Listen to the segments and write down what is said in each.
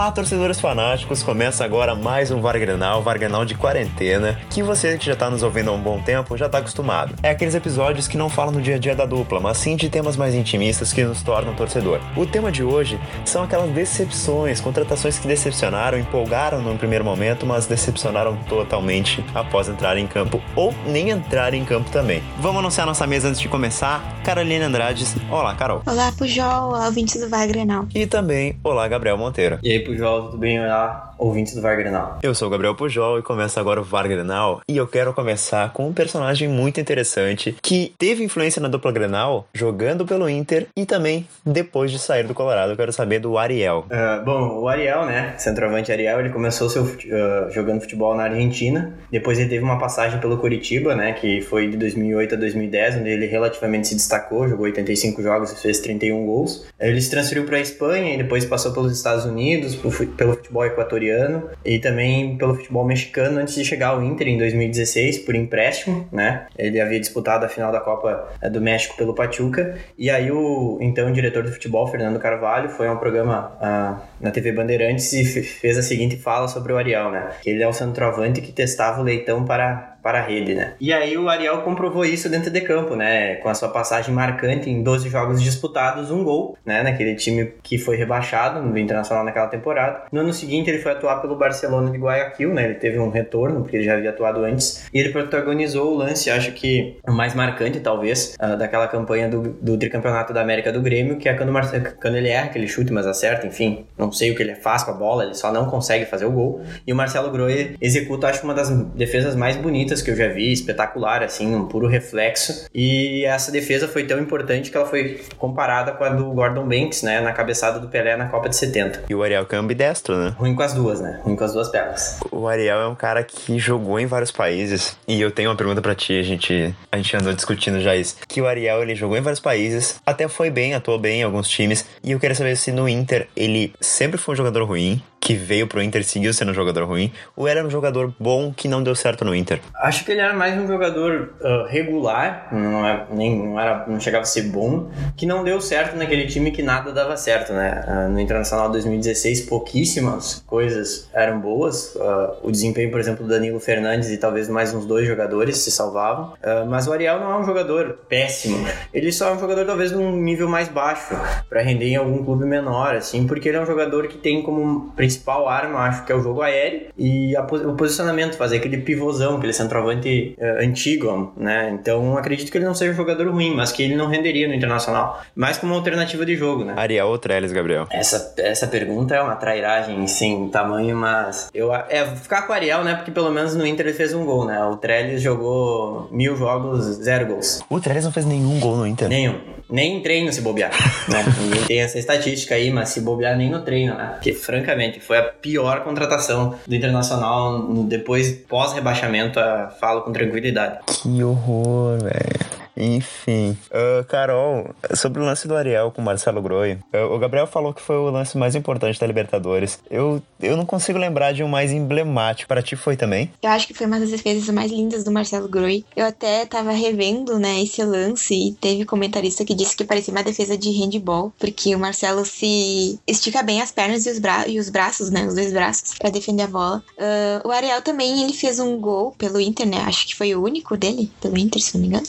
Olá, torcedores fanáticos! Começa agora mais um Vargrenal, Vargrenal de quarentena, que você que já tá nos ouvindo há um bom tempo já tá acostumado. É aqueles episódios que não falam no dia a dia da dupla, mas sim de temas mais intimistas que nos tornam torcedor. O tema de hoje são aquelas decepções, contratações que decepcionaram, empolgaram no primeiro momento, mas decepcionaram totalmente após entrar em campo ou nem entrar em campo também. Vamos anunciar nossa mesa antes de começar. Carolina Andrades. Olá, Carol. Olá, Pujol, ouvintes do Vargrenal. E também, olá, Gabriel Monteiro. E aí, Pujol, tudo bem? Olá, ouvintes do Vargrenal. Eu sou o Gabriel Pujol e começa agora o Vargrenal. E eu quero começar com um personagem muito interessante que teve influência na dupla Grenal jogando pelo Inter e também depois de sair do Colorado. Eu quero saber do Ariel. Uh, bom, o Ariel, né? Centroavante Ariel, ele começou seu, uh, jogando futebol na Argentina. Depois ele teve uma passagem pelo Curitiba, né? Que foi de 2008 a 2010, onde ele relativamente se destacou, jogou 85 jogos e fez 31 gols. Ele se transferiu para a Espanha e depois passou pelos Estados Unidos, pelo futebol equatoriano e também pelo futebol mexicano antes de chegar ao Inter em 2016 por empréstimo, né? Ele havia disputado a final da Copa eh, do México pelo Pachuca e aí o então diretor do futebol Fernando Carvalho foi a um programa uh, na TV Bandeirantes e fez a seguinte fala sobre o Ariel, né? Que ele é o centroavante que testava o leitão para para a rede, né? E aí o Ariel comprovou isso dentro de campo, né? Com a sua passagem marcante em 12 jogos disputados, um gol, né? Naquele time que foi rebaixado no Internacional naquela temporada. No ano seguinte ele foi atuar pelo Barcelona de Guayaquil, né? Ele teve um retorno, porque ele já havia atuado antes. E ele protagonizou o lance, acho que o mais marcante, talvez, uh, daquela campanha do, do tricampeonato da América do Grêmio, que é quando, quando ele erra aquele chute, mas acerta, enfim. Não sei o que ele faz com a bola, ele só não consegue fazer o gol. E o Marcelo Grohe executa, acho que uma das defesas mais bonitas bonitas que eu já vi, espetacular, assim, um puro reflexo. E essa defesa foi tão importante que ela foi comparada com a do Gordon Banks, né, na cabeçada do Pelé na Copa de 70. E o Ariel que é ambidestro, né? Ruim com as duas, né? Ruim com as duas pernas. O Ariel é um cara que jogou em vários países. E eu tenho uma pergunta para ti, a gente, a gente andou discutindo já isso. Que o Ariel, ele jogou em vários países, até foi bem, atuou bem em alguns times. E eu queria saber se no Inter ele sempre foi um jogador ruim, que veio pro Inter seguiu sendo um jogador ruim, ou era um jogador bom que não deu certo no Inter? Acho que ele era mais um jogador uh, regular, não, é, nem, não, era, não chegava a ser bom, que não deu certo naquele time que nada dava certo, né? Uh, no Internacional 2016, pouquíssimas coisas eram boas. Uh, o desempenho, por exemplo, do Danilo Fernandes e talvez mais uns dois jogadores se salvavam. mas o Ariel não é um jogador péssimo. Ele só é um jogador talvez de um nível mais baixo, para render em algum clube menor, assim, porque ele é um jogador que tem como principal arma, acho que é o jogo aéreo e a, o posicionamento, fazer aquele pivôzão, aquele centroavante uh, antigo, né? Então acredito que ele não seja um jogador ruim, mas que ele não renderia no Internacional, mais como alternativa de jogo, né? Ariel ou Trellis, Gabriel? Essa, essa pergunta é uma trairagem sem tamanho, mas eu é ficar com o Ariel, né? Porque pelo menos no Inter ele fez um gol, né? O Trellis jogou mil jogos, zero gols. O Trellis não fez nenhum gol no Inter? Nenhum. Nem em treino se bobear, né? Ninguém tem essa estatística aí, mas se bobear nem no treino, né? Porque, francamente, foi a pior contratação do Internacional depois, pós-rebaixamento, falo com tranquilidade. Que horror, velho. Enfim, uh, Carol, sobre o lance do Ariel com o Marcelo Groi, uh, o Gabriel falou que foi o lance mais importante da Libertadores. Eu, eu não consigo lembrar de um mais emblemático. Para ti foi também? Eu acho que foi uma das defesas mais lindas do Marcelo Groi. Eu até tava revendo, né, esse lance e teve comentarista que disse que parecia uma defesa de handball, porque o Marcelo se estica bem as pernas e os, bra e os braços, né, os dois braços, para defender a bola. Uh, o Ariel também, ele fez um gol pelo Inter, né, acho que foi o único dele, pelo Inter, se não me engano,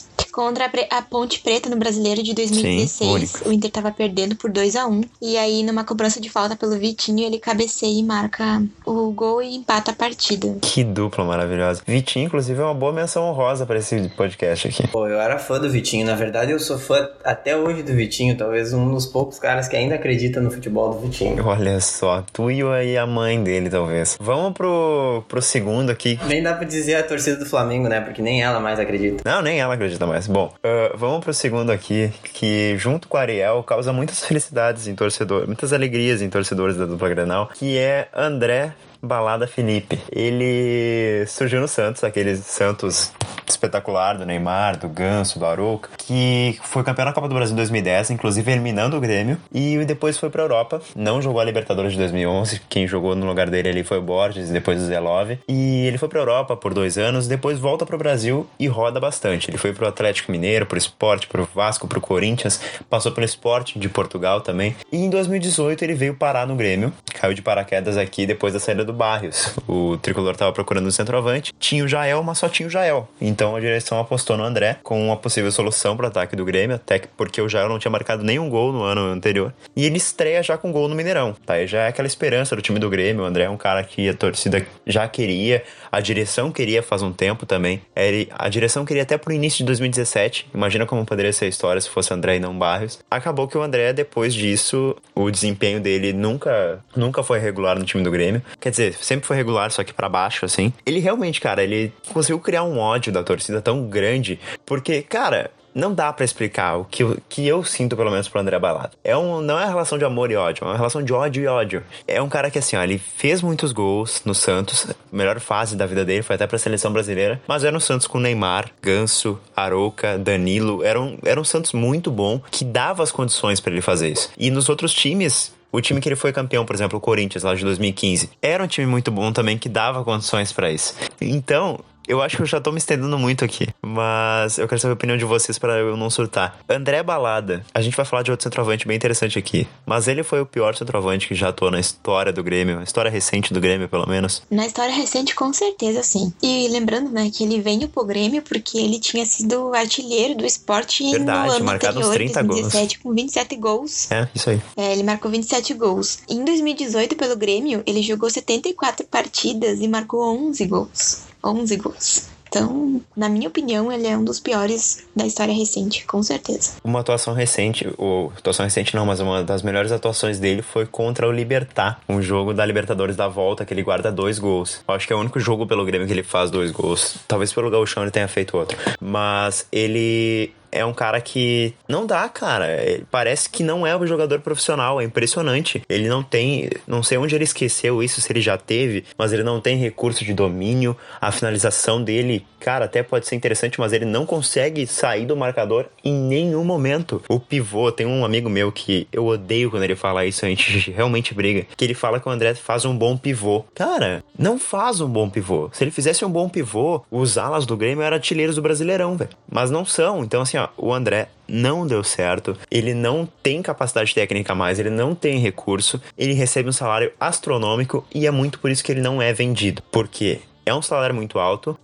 contra a Ponte Preta no Brasileiro de 2016. Sim, o Inter tava perdendo por 2 a 1 E aí, numa cobrança de falta pelo Vitinho, ele cabeceia e marca o gol e empata a partida. Que dupla maravilhosa. Vitinho, inclusive, é uma boa menção honrosa para esse podcast aqui. Pô, eu era fã do Vitinho. Na verdade, eu sou fã até hoje do Vitinho. Talvez um dos poucos caras que ainda acredita no futebol do Vitinho. Olha só, tu e a mãe dele, talvez. Vamos pro, pro segundo aqui. Nem dá pra dizer a torcida do Flamengo, né? Porque nem ela mais acredita. Não, nem ela acredita mais. Bom, Uh, vamos pro segundo aqui, que junto com o Ariel causa muitas felicidades em torcedor, muitas alegrias em torcedores da dupla Grenal, que é André Balada Felipe. Ele surgiu no Santos, aquele Santos espetacular do Neymar, do Ganso, do Arouca, que foi campeão da Copa do Brasil em 2010, inclusive eliminando o Grêmio, e depois foi pra Europa, não jogou a Libertadores de 2011, quem jogou no lugar dele ali foi o Borges, depois o Zé Love, e ele foi pra Europa por dois anos, depois volta pro Brasil e roda bastante. Ele foi pro Atlético Mineiro, pro Sport, pro Vasco, pro Corinthians, passou pelo Sport de Portugal também, e em 2018 ele veio parar no Grêmio, caiu de paraquedas aqui depois da saída do Barrios. O tricolor tava procurando um centroavante, tinha o Jael, mas só tinha o Jael. Então a direção apostou no André com uma possível solução para o ataque do Grêmio, até porque o Jael não tinha marcado nenhum gol no ano anterior. E ele estreia já com gol no Mineirão. Tá? E já é aquela esperança do time do Grêmio. O André é um cara que a torcida já queria, a direção queria faz um tempo também. Ele, a direção queria até pro início de 2017. Imagina como poderia ser a história se fosse André e não Barrios. Acabou que o André, depois disso, o desempenho dele nunca, nunca foi regular no time do Grêmio. Quer dizer, sempre foi regular, só que para baixo, assim. Ele realmente, cara, ele conseguiu criar um ódio da torcida tão grande. Porque, cara, não dá para explicar o que, que eu sinto, pelo menos, pro André Balado. É um, não é uma relação de amor e ódio, é uma relação de ódio e ódio. É um cara que, assim, ó, ele fez muitos gols no Santos, melhor fase da vida dele, foi até pra seleção brasileira, mas era um Santos com Neymar, Ganso, Arouca, Danilo, era um, era um Santos muito bom, que dava as condições para ele fazer isso. E nos outros times, o time que ele foi campeão, por exemplo, o Corinthians, lá de 2015, era um time muito bom também que dava condições para isso. Então, eu acho que eu já tô me estendendo muito aqui, mas eu quero saber a opinião de vocês para eu não surtar. André Balada, a gente vai falar de outro centroavante bem interessante aqui, mas ele foi o pior centroavante que já atuou na história do Grêmio, a história recente do Grêmio, pelo menos. Na história recente, com certeza, sim. E lembrando, né, que ele veio pro Grêmio porque ele tinha sido artilheiro do esporte Verdade, no ano marcado anterior, uns 30 2017, gols. com 27 gols. É, isso aí. É, ele marcou 27 gols. Em 2018, pelo Grêmio, ele jogou 74 partidas e marcou 11 gols. 11 gols. Então, na minha opinião, ele é um dos piores da história recente, com certeza. Uma atuação recente, ou atuação recente não, mas uma das melhores atuações dele foi contra o Libertar, um jogo da Libertadores da volta que ele guarda dois gols. Eu acho que é o único jogo pelo Grêmio que ele faz dois gols. Talvez pelo Gauchão ele tenha feito outro. Mas ele é um cara que não dá, cara. Ele parece que não é um jogador profissional, é impressionante. Ele não tem, não sei onde ele esqueceu isso, se ele já teve, mas ele não tem recurso de domínio. A finalização dele, cara, até pode ser interessante, mas ele não consegue sair do marcador em nenhum momento. O pivô, tem um amigo meu que eu odeio quando ele fala isso, a gente realmente briga, que ele fala que o André faz um bom pivô. Cara, não faz um bom pivô. Se ele fizesse um bom pivô, os alas do Grêmio eram artilheiros do Brasileirão, velho. Mas não são. Então, assim, ó, o André não deu certo, ele não tem capacidade técnica mais, ele não tem recurso, ele recebe um salário astronômico e é muito por isso que ele não é vendido. Porque é um salário muito alto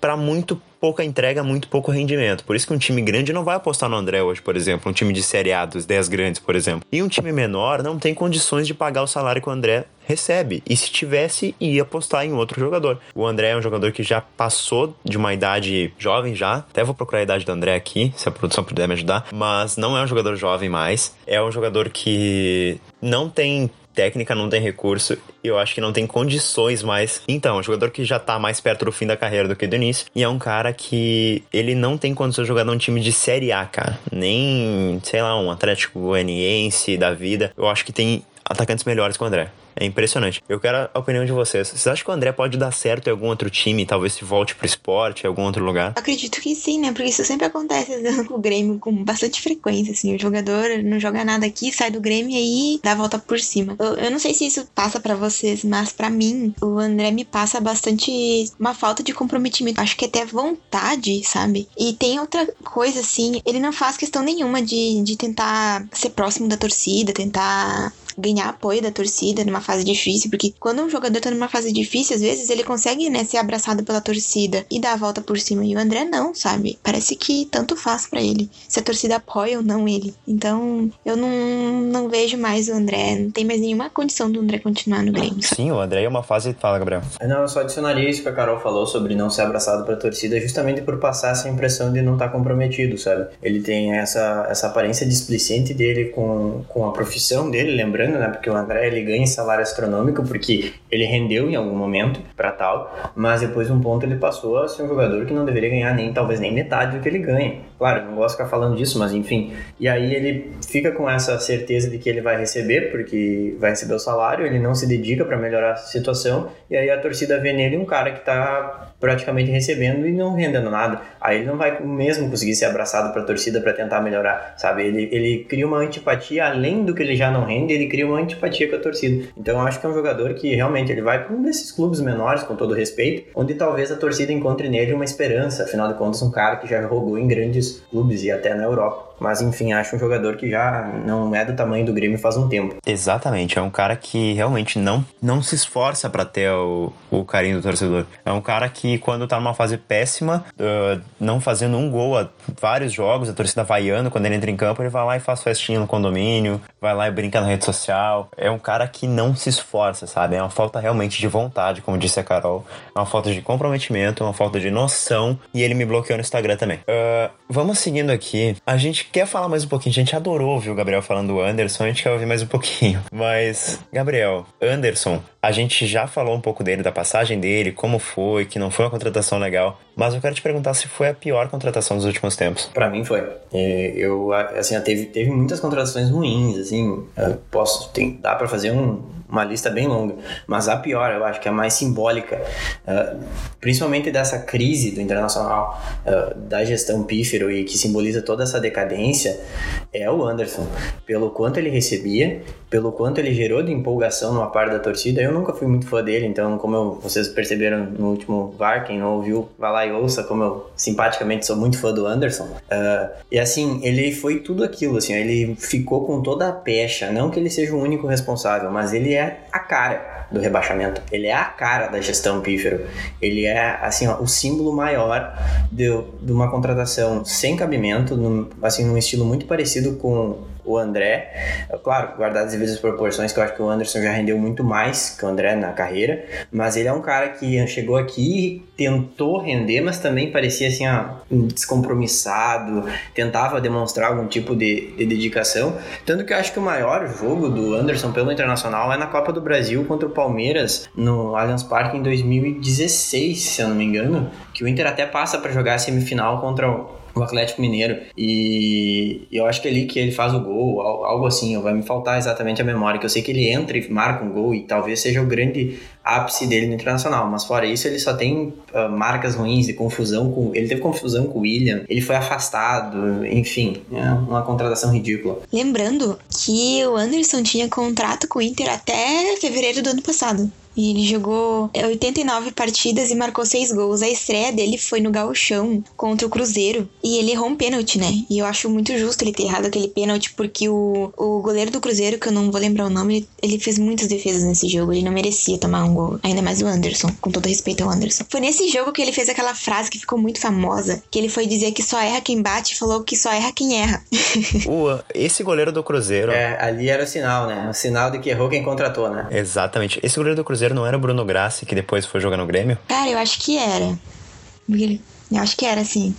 para muito pouca entrega, muito pouco rendimento. Por isso que um time grande não vai apostar no André hoje, por exemplo, um time de Série A dos 10 grandes, por exemplo. E um time menor não tem condições de pagar o salário que o André recebe. E se tivesse, ia apostar em outro jogador. O André é um jogador que já passou de uma idade jovem já. Até vou procurar a idade do André aqui, se a produção puder me ajudar. Mas não é um jogador jovem mais. É um jogador que não tem técnica, não tem recurso eu acho que não tem condições mais. Então, é um jogador que já tá mais perto do fim da carreira do que do início e é um cara que ele não tem condições de jogar num time de Série A, cara. Nem, sei lá, um Atlético Goianiense da vida. Eu acho que tem atacantes melhores que o André. É impressionante. Eu quero a opinião de vocês. Vocês acham que o André pode dar certo em algum outro time? Talvez se volte pro esporte, em algum outro lugar? Acredito que sim, né? Porque isso sempre acontece com o Grêmio com bastante frequência, assim. O jogador não joga nada aqui, sai do Grêmio e aí dá a volta por cima. Eu, eu não sei se isso passa para vocês, mas para mim, o André me passa bastante uma falta de comprometimento. Acho que até vontade, sabe? E tem outra coisa, assim, ele não faz questão nenhuma de, de tentar ser próximo da torcida, tentar ganhar apoio da torcida numa fase difícil, porque quando um jogador tá numa fase difícil, às vezes ele consegue, né, ser abraçado pela torcida e dar a volta por cima. E o André não, sabe? Parece que tanto faz para ele, se a torcida apoia ou não ele. Então, eu não, não vejo mais o André, não tem mais nenhuma condição do André continuar no Grêmio. sabe? Sim, o André é uma fase. Fala, Gabriel. Não, eu só adicionaria isso que a Carol falou sobre não ser abraçado pela torcida, justamente por passar essa impressão de não estar comprometido, sabe? Ele tem essa, essa aparência displicente dele com, com a profissão dele, lembrando, né? Porque o André ele ganha salário astronômico porque ele rendeu em algum momento para tal, mas depois de um ponto ele passou a ser um jogador que não deveria ganhar nem talvez nem metade do que ele ganha. Claro, não gosto de ficar falando disso, mas enfim. E aí ele fica com essa certeza de que ele vai receber, porque vai receber o salário, ele não se dedica para melhorar a situação, e aí a torcida vê nele um cara que tá praticamente recebendo e não rendendo nada. Aí ele não vai mesmo conseguir ser abraçado para a torcida para tentar melhorar, sabe? Ele, ele cria uma antipatia além do que ele já não rende, ele cria uma antipatia com a torcida. Então eu acho que é um jogador que realmente ele vai para um desses clubes menores, com todo respeito, onde talvez a torcida encontre nele uma esperança. Afinal de contas, um cara que já jogou em grandes clubes e até na Europa. Mas enfim, acho um jogador que já não é do tamanho do Grêmio faz um tempo. Exatamente, é um cara que realmente não, não se esforça para ter o, o carinho do torcedor. É um cara que quando tá numa fase péssima, uh, não fazendo um gol a vários jogos, a torcida vaiando, quando ele entra em campo, ele vai lá e faz festinha no condomínio, vai lá e brinca na rede social. É um cara que não se esforça, sabe? É uma falta realmente de vontade, como disse a Carol. É uma falta de comprometimento, é uma falta de noção. E ele me bloqueou no Instagram também. Uh, vamos seguindo aqui. A gente quer falar mais um pouquinho. A gente adorou ouvir o Gabriel falando do Anderson, a gente quer ouvir mais um pouquinho. Mas, Gabriel, Anderson, a gente já falou um pouco dele, da passagem dele, como foi, que não foi uma contratação legal. Mas eu quero te perguntar se foi a pior contratação dos últimos tempos. Para mim foi. Eu, assim, teve, teve muitas contratações ruins, assim. posso, tem, dá para fazer um, uma lista bem longa. Mas a pior, eu acho que é a mais simbólica, uh, principalmente dessa crise do internacional, uh, da gestão pífero e que simboliza toda essa decadência, é o Anderson. Pelo quanto ele recebia, pelo quanto ele gerou de empolgação numa parte da torcida. Eu nunca fui muito fã dele, então, como eu, vocês perceberam no último VAR, quem não ouviu, vai lá e ouça, como eu simpaticamente sou muito fã do Anderson. Uh, e assim, ele foi tudo aquilo, assim, ele ficou com toda a pecha. Não que ele seja o único responsável, mas ele é a cara do rebaixamento. Ele é a cara da gestão pífero. Ele é, assim, ó, o símbolo maior de, de uma contratação sem cabimento, num, assim, num estilo muito parecido com o André. Claro, guardadas as devidas proporções, que eu acho que o Anderson já rendeu muito mais que o André na carreira, mas ele é um cara que chegou aqui, tentou render, mas também parecia assim, ó, descompromissado, tentava demonstrar algum tipo de, de dedicação. Tanto que eu acho que o maior jogo do Anderson pelo Internacional é na Copa do Brasil contra o Palmeiras no Allianz Parque em 2016, se eu não me engano, que o Inter até passa para jogar a semifinal contra o o Atlético Mineiro. E eu acho que é ali que ele faz o gol, algo assim. Vai me faltar exatamente a memória, que eu sei que ele entra e marca um gol e talvez seja o grande ápice dele no Internacional. Mas fora isso, ele só tem uh, marcas ruins de confusão com. Ele teve confusão com o William, ele foi afastado, enfim, é uma contratação ridícula. Lembrando que o Anderson tinha contrato com o Inter até fevereiro do ano passado. E ele jogou 89 partidas e marcou 6 gols. A estreia dele foi no Gauchão contra o Cruzeiro. E ele errou um pênalti, né? E eu acho muito justo ele ter errado aquele pênalti, porque o, o goleiro do Cruzeiro, que eu não vou lembrar o nome, ele, ele fez muitas defesas nesse jogo. Ele não merecia tomar um gol. Ainda mais o Anderson, com todo respeito ao Anderson. Foi nesse jogo que ele fez aquela frase que ficou muito famosa, que ele foi dizer que só erra quem bate e falou que só erra quem erra. o, esse goleiro do Cruzeiro. É, ali era o sinal, né? O sinal de que errou quem contratou, né? Exatamente. Esse goleiro do Cruzeiro não era o Bruno Grassi, que depois foi jogar no Grêmio? Cara, eu acho que era. Eu acho que era, sim.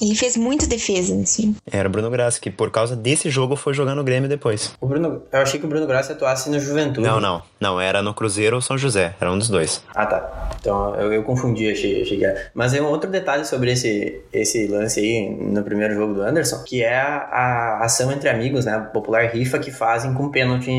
Ele fez muita defesa, assim. Era o Bruno Grassi, que por causa desse jogo foi jogar no Grêmio depois. O Bruno, eu achei que o Bruno Grassi atuasse no Juventude. Não, não. Não, era no Cruzeiro ou São José. Era um dos dois. Ah, tá. Então eu, eu confundi, achei, achei que era. Mas tem um outro detalhe sobre esse, esse lance aí no primeiro jogo do Anderson, que é a, a ação entre amigos, né? A popular rifa que fazem com pênalti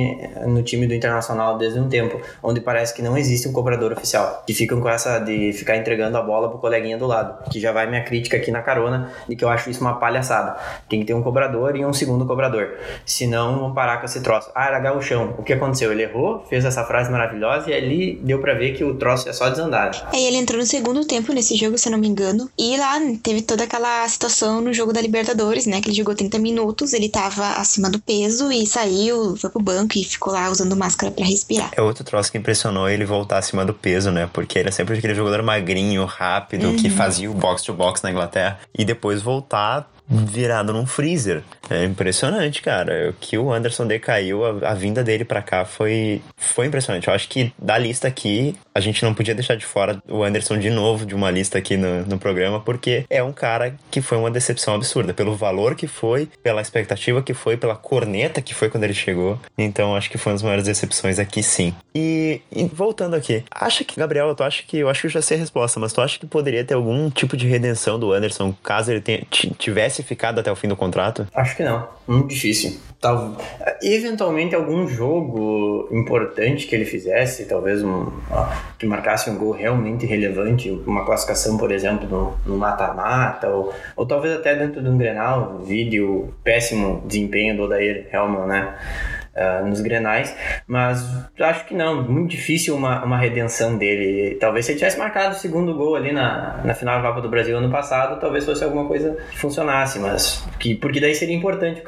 no time do Internacional desde um tempo, onde parece que não existe um cobrador oficial. Que ficam com essa de ficar entregando a bola pro coleguinha do lado. Que já vai minha crítica aqui na carona de que eu acho isso uma palhaçada. Tem que ter um cobrador e um segundo cobrador. Senão vão parar com esse troço. Ah, era gauchão. O que aconteceu? Ele errou, fez essa frase maravilhosa e ali deu para ver que o troço é só desandar. Aí ele entrou no segundo tempo nesse jogo, se eu não me engano. E lá teve toda aquela situação no jogo da Libertadores, né? Que ele jogou 30 minutos, ele tava acima do peso e saiu, foi pro banco e ficou lá usando máscara para respirar. É outro troço que impressionou ele voltar acima do peso, né? Porque ele é sempre aquele jogador magrinho, rápido, uhum. que fazia o box to box na Inglaterra. E depois voltar virado num freezer. É impressionante, cara. Que o Anderson decaiu, a, a vinda dele para cá foi, foi impressionante. Eu acho que da lista aqui, a gente não podia deixar de fora o Anderson de novo de uma lista aqui no, no programa, porque é um cara que foi uma decepção absurda. Pelo valor que foi, pela expectativa que foi, pela corneta que foi quando ele chegou. Então acho que foi uma das maiores decepções aqui sim. E, e voltando aqui, acha que, Gabriel, tu acha que eu acho que eu já sei a resposta, mas tu acha que poderia ter algum tipo de redenção do Anderson caso ele tenha, tivesse ficado até o fim do contrato? Acho que não. Muito difícil. Tal, eventualmente algum jogo importante que ele fizesse, talvez um, que marcasse um gol realmente relevante, uma classificação, por exemplo, no mata-mata, ou, ou talvez até dentro de um Grenal, vídeo péssimo desempenho do Odair Helman, né? Uh, nos Grenais, mas acho que não, muito difícil uma, uma redenção dele. Talvez se ele tivesse marcado o segundo gol ali na, na final da Copa do Brasil ano passado, talvez fosse alguma coisa que funcionasse, mas que, porque daí seria importante.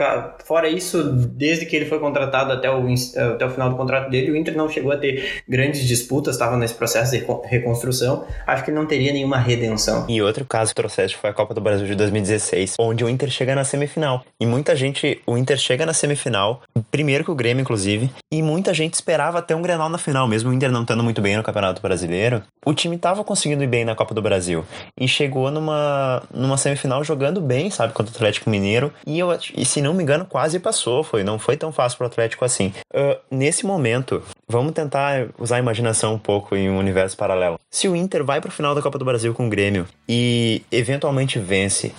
Fora isso, desde que ele foi contratado até o, até o final do contrato dele, o Inter não chegou a ter grandes disputas, estava nesse processo de reconstrução. Acho que ele não teria nenhuma redenção. E outro caso trouxeste foi a Copa do Brasil de 2016, onde o Inter chega na semifinal. E muita gente, o Inter chega na semifinal, primeiro que o Grêmio, inclusive, e muita gente esperava até um Grenal na final, mesmo o Inter não estando muito bem no Campeonato Brasileiro. O time tava conseguindo ir bem na Copa do Brasil e chegou numa, numa semifinal jogando bem, sabe, contra o Atlético Mineiro. E, eu, e se não me engano, quase passou, foi, não foi tão fácil pro Atlético assim. Uh, nesse momento, vamos tentar usar a imaginação um pouco em um universo paralelo. Se o Inter vai pro final da Copa do Brasil com o Grêmio e eventualmente vence,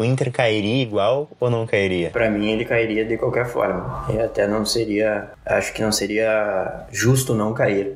o Inter cairia igual ou não cairia? Para mim ele cairia de qualquer forma. E até não seria, acho que não seria justo não cair.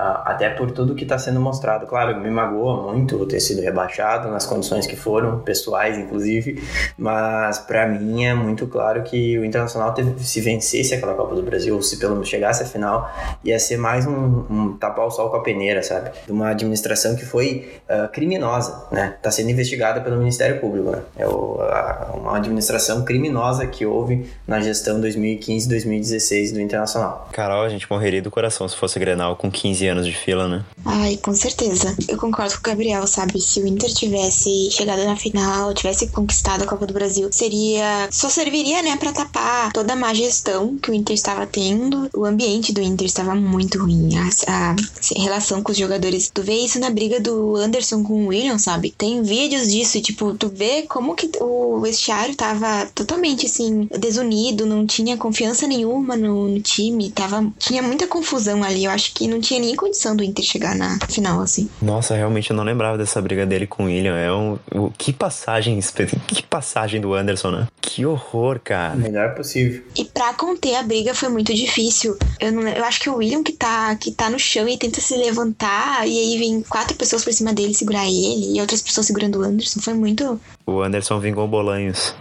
Ah, até por tudo que está sendo mostrado. Claro, me magoa muito ter sido rebaixado nas condições que foram, pessoais inclusive, mas para mim é muito claro que o Internacional teve, se vencesse aquela Copa do Brasil, se pelo menos chegasse à final, ia ser mais um, um tapar o sol com a peneira, sabe? De uma administração que foi uh, criminosa, né? Está sendo investigada pelo Ministério Público, né? É o, a, uma administração criminosa que houve na gestão 2015-2016 do Internacional. Carol, a gente morreria do coração se fosse Grenal com 15 anos de fila, né? Ai, com certeza. Eu concordo com o Gabriel, sabe? Se o Inter tivesse chegado na final, tivesse conquistado a Copa do Brasil, seria. Só serviria, né, pra tapar toda a má gestão que o Inter estava tendo. O ambiente do Inter estava muito ruim. A, a relação com os jogadores. Tu vê isso na briga do Anderson com o William, sabe? Tem vídeos disso, tipo, tu vê como que o vestiário tava totalmente assim, desunido, não tinha confiança nenhuma no, no time, tava. Tinha muita confusão ali. Eu acho que não tinha nem condição do Inter chegar na final, assim. Nossa, realmente eu não lembrava dessa briga dele com o William. É um. Que passagem. Que passagem do Anderson, né? Que horror, cara. Melhor possível. E pra conter a briga foi muito difícil. Eu, não, eu acho que o William que tá, que tá no chão e tenta se levantar, e aí vem quatro pessoas por cima dele segurar ele, e outras pessoas segurando o Anderson. Foi muito. O Anderson vingou bolanhos.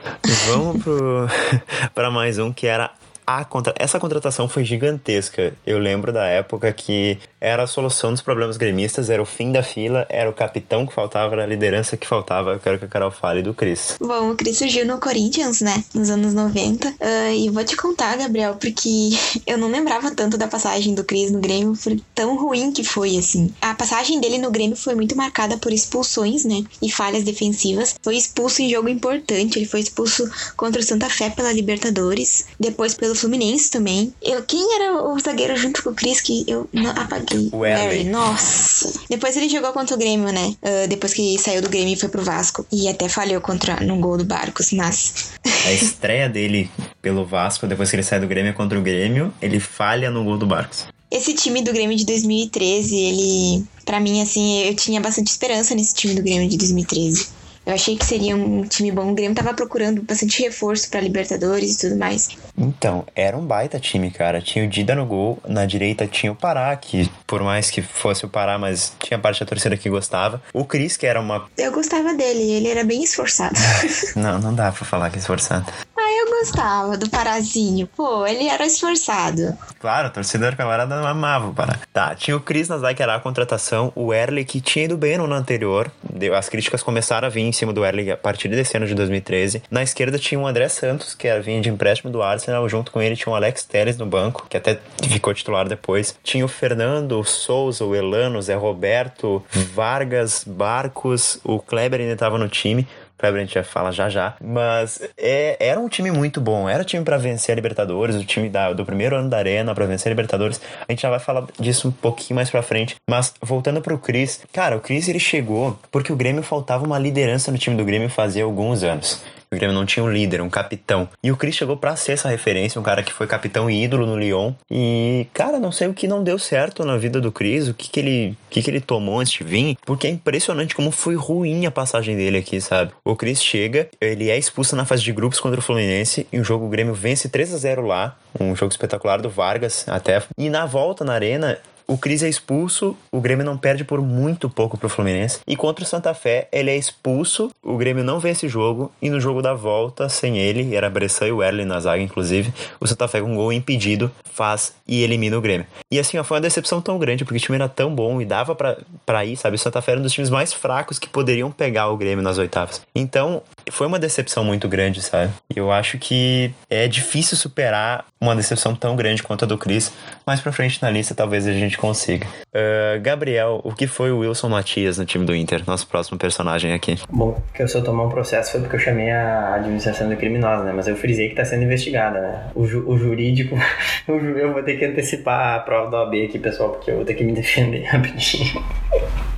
Vamos pro, pra mais um que era a contra... essa contratação foi gigantesca. Eu lembro da época que era a solução dos problemas gremistas, era o fim da fila, era o capitão que faltava, era a liderança que faltava. Eu quero que a Carol fale do Cris. Bom, o Cris surgiu no Corinthians, né, nos anos 90. Uh, ah, e vou te contar, Gabriel, porque eu não lembrava tanto da passagem do Cris no Grêmio, foi tão ruim que foi, assim. A passagem dele no Grêmio foi muito marcada por expulsões, né, e falhas defensivas. Foi expulso em jogo importante, ele foi expulso contra o Santa Fé pela Libertadores, depois pelo Fluminense também. Eu, quem era o zagueiro junto com o Cris que eu não apaguei? O Harry. Nossa. Depois ele jogou contra o Grêmio, né? Uh, depois que saiu do Grêmio e foi pro Vasco. E até falhou contra no gol do Barcos, mas. A estreia dele pelo Vasco, depois que ele sai do Grêmio contra o Grêmio, ele falha no gol do Barcos. Esse time do Grêmio de 2013, ele. para mim, assim, eu tinha bastante esperança nesse time do Grêmio de 2013. Eu achei que seria um time bom. O Grêmio tava procurando bastante reforço para Libertadores e tudo mais. Então, era um baita time, cara. Tinha o Dida no gol, na direita tinha o Pará, que por mais que fosse o Pará, mas tinha parte da torcida que gostava. O Cris, que era uma. Eu gostava dele, ele era bem esforçado. não, não dá pra falar que é esforçado. Ah, eu gostava do Parazinho. Pô, ele era esforçado. Claro, o torcedor camarada amava o Pará. Tá, tinha o Cris na que era a contratação, o Erle, que tinha ido bem no ano anterior. As críticas começaram a vir em cima do Erle a partir desse ano de 2013. Na esquerda tinha o André Santos, que era vinha de empréstimo do Arsenal. Junto com ele tinha o Alex Telles no banco, que até ficou titular depois. Tinha o Fernando, o Souza, o Elano, o Zé Roberto, Vargas, Barcos, o Kleber ainda estava no time Kleber a gente já fala já já. Mas é, era um time muito bom. Era um time para vencer a Libertadores, o time da, do primeiro ano da Arena para vencer a Libertadores. A gente já vai falar disso um pouquinho mais pra frente. Mas voltando pro Cris, cara, o Cris ele chegou porque o Grêmio faltava uma liderança no time do Grêmio fazia alguns anos. O Grêmio não tinha um líder, um capitão. E o Cris chegou para ser essa referência, um cara que foi capitão e ídolo no Lyon. E, cara, não sei o que não deu certo na vida do Cris, o que, que ele o que, que ele tomou antes de vir, porque é impressionante como foi ruim a passagem dele aqui, sabe? O Cris chega, ele é expulso na fase de grupos contra o Fluminense, e o jogo o Grêmio vence 3 a 0 lá, um jogo espetacular do Vargas até. E na volta na arena, o Cris é expulso, o Grêmio não perde por muito pouco pro Fluminense. E contra o Santa Fé, ele é expulso, o Grêmio não vence o jogo. E no jogo da volta, sem ele, era Bressan e o Erlen na zaga, inclusive, o Santa Fé com um gol impedido faz e elimina o Grêmio. E assim, ó, foi uma decepção tão grande, porque o time era tão bom e dava para ir, sabe? O Santa Fé era um dos times mais fracos que poderiam pegar o Grêmio nas oitavas. Então, foi uma decepção muito grande, sabe? Eu acho que é difícil superar uma decepção tão grande quanto a do Cris. Mais pra frente na lista, talvez a gente gente consiga. Uh, Gabriel, o que foi o Wilson Matias no time do Inter? Nosso próximo personagem aqui. Bom, que eu só tomar um processo foi porque eu chamei a administração de criminosa, né? Mas eu frisei que tá sendo investigada, né? O, ju o jurídico, eu vou ter que antecipar a prova da OAB aqui, pessoal, porque eu vou ter que me defender rapidinho.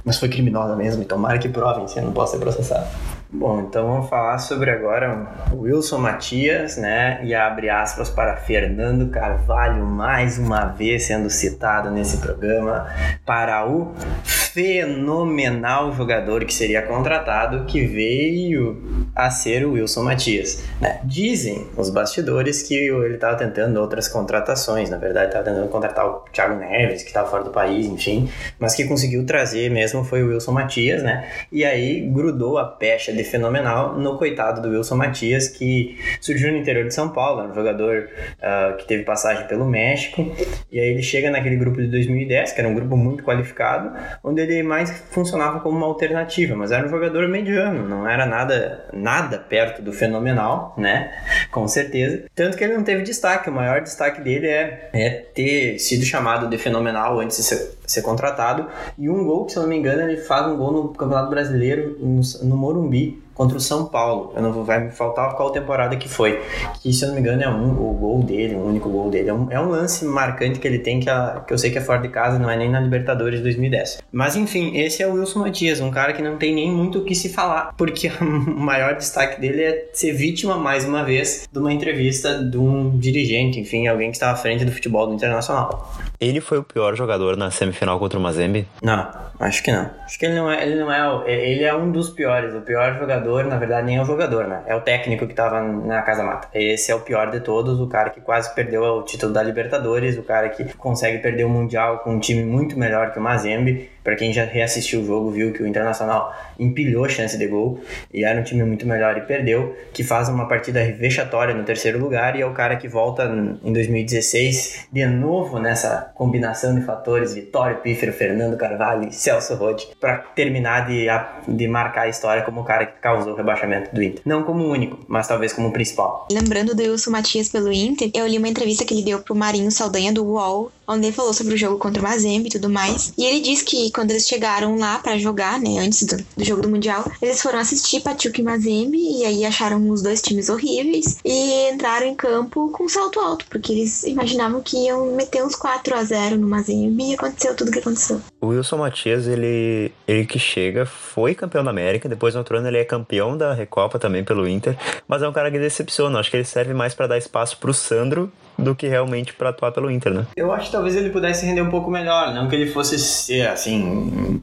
Mas foi criminosa mesmo, então tomara que provem, se eu não posso ser processado. Bom, então vamos falar sobre agora o Wilson Matias, né? E abre aspas para Fernando Carvalho, mais uma vez sendo citado nesse programa, para o fenomenal jogador que seria contratado, que veio a ser o Wilson Matias. Né? Dizem os bastidores que ele estava tentando outras contratações, na verdade, estava tentando contratar o Thiago Neves, que estava fora do país, enfim, mas que conseguiu trazer mesmo foi o Wilson Matias, né? E aí grudou a pecha fenomenal no coitado do Wilson Matias, que surgiu no interior de São Paulo, um jogador uh, que teve passagem pelo México, e aí ele chega naquele grupo de 2010, que era um grupo muito qualificado, onde ele mais funcionava como uma alternativa, mas era um jogador mediano, não era nada, nada perto do fenomenal, né? Com certeza. Tanto que ele não teve destaque, o maior destaque dele é, é ter sido chamado de fenomenal antes de ser, ser contratado, e um gol, que se eu não me engano, ele faz um gol no Campeonato Brasileiro no, no Morumbi, contra o São Paulo. Eu não vou, vai me faltar qual temporada que foi. Que, se eu não me engano, é um, o gol dele, o único gol dele. É um, é um lance marcante que ele tem que, a, que eu sei que é fora de casa, não é nem na Libertadores de 2010. Mas enfim, esse é o Wilson Matias, um cara que não tem nem muito o que se falar, porque o maior destaque dele é ser vítima, mais uma vez, de uma entrevista de um dirigente, enfim, alguém que estava à frente do futebol do Internacional. Ele foi o pior jogador na semifinal contra o Mazembe? Não, acho que não. Acho que ele não é, ele não é, ele é um dos piores. O pior jogador, na verdade, nem é o jogador, né? É o técnico que tava na Casa Mata. Esse é o pior de todos, o cara que quase perdeu o título da Libertadores, o cara que consegue perder o Mundial com um time muito melhor que o Mazembe para quem já reassistiu o jogo, viu que o Internacional empilhou chance de gol e era um time muito melhor e perdeu, que faz uma partida vexatória no terceiro lugar e é o cara que volta em 2016 de novo nessa combinação de fatores, Vitório Pífero, Fernando Carvalho e Celso Rotti, para terminar de, de marcar a história como o cara que causou o rebaixamento do Inter. Não como único, mas talvez como principal. Lembrando do Wilson Matias pelo Inter, eu li uma entrevista que ele deu pro Marinho Saldanha do UOL, onde ele falou sobre o jogo contra o Mazembe e tudo mais, e ele disse que quando eles chegaram lá para jogar, né, antes do, do, jogo do Mundial, eles foram assistir Pachuca e Mazembe e aí acharam os dois times horríveis e entraram em campo com salto alto, porque eles imaginavam que iam meter uns 4 a 0 no Mazembe e aconteceu tudo o que aconteceu. O Wilson Matias, ele, ele que chega, foi campeão da América, depois no outro ano ele é campeão da Recopa também pelo Inter, mas é um cara que decepciona, acho que ele serve mais para dar espaço pro Sandro do que realmente para atuar pelo Inter, né? Eu acho que talvez ele pudesse render um pouco melhor, não que ele fosse ser assim,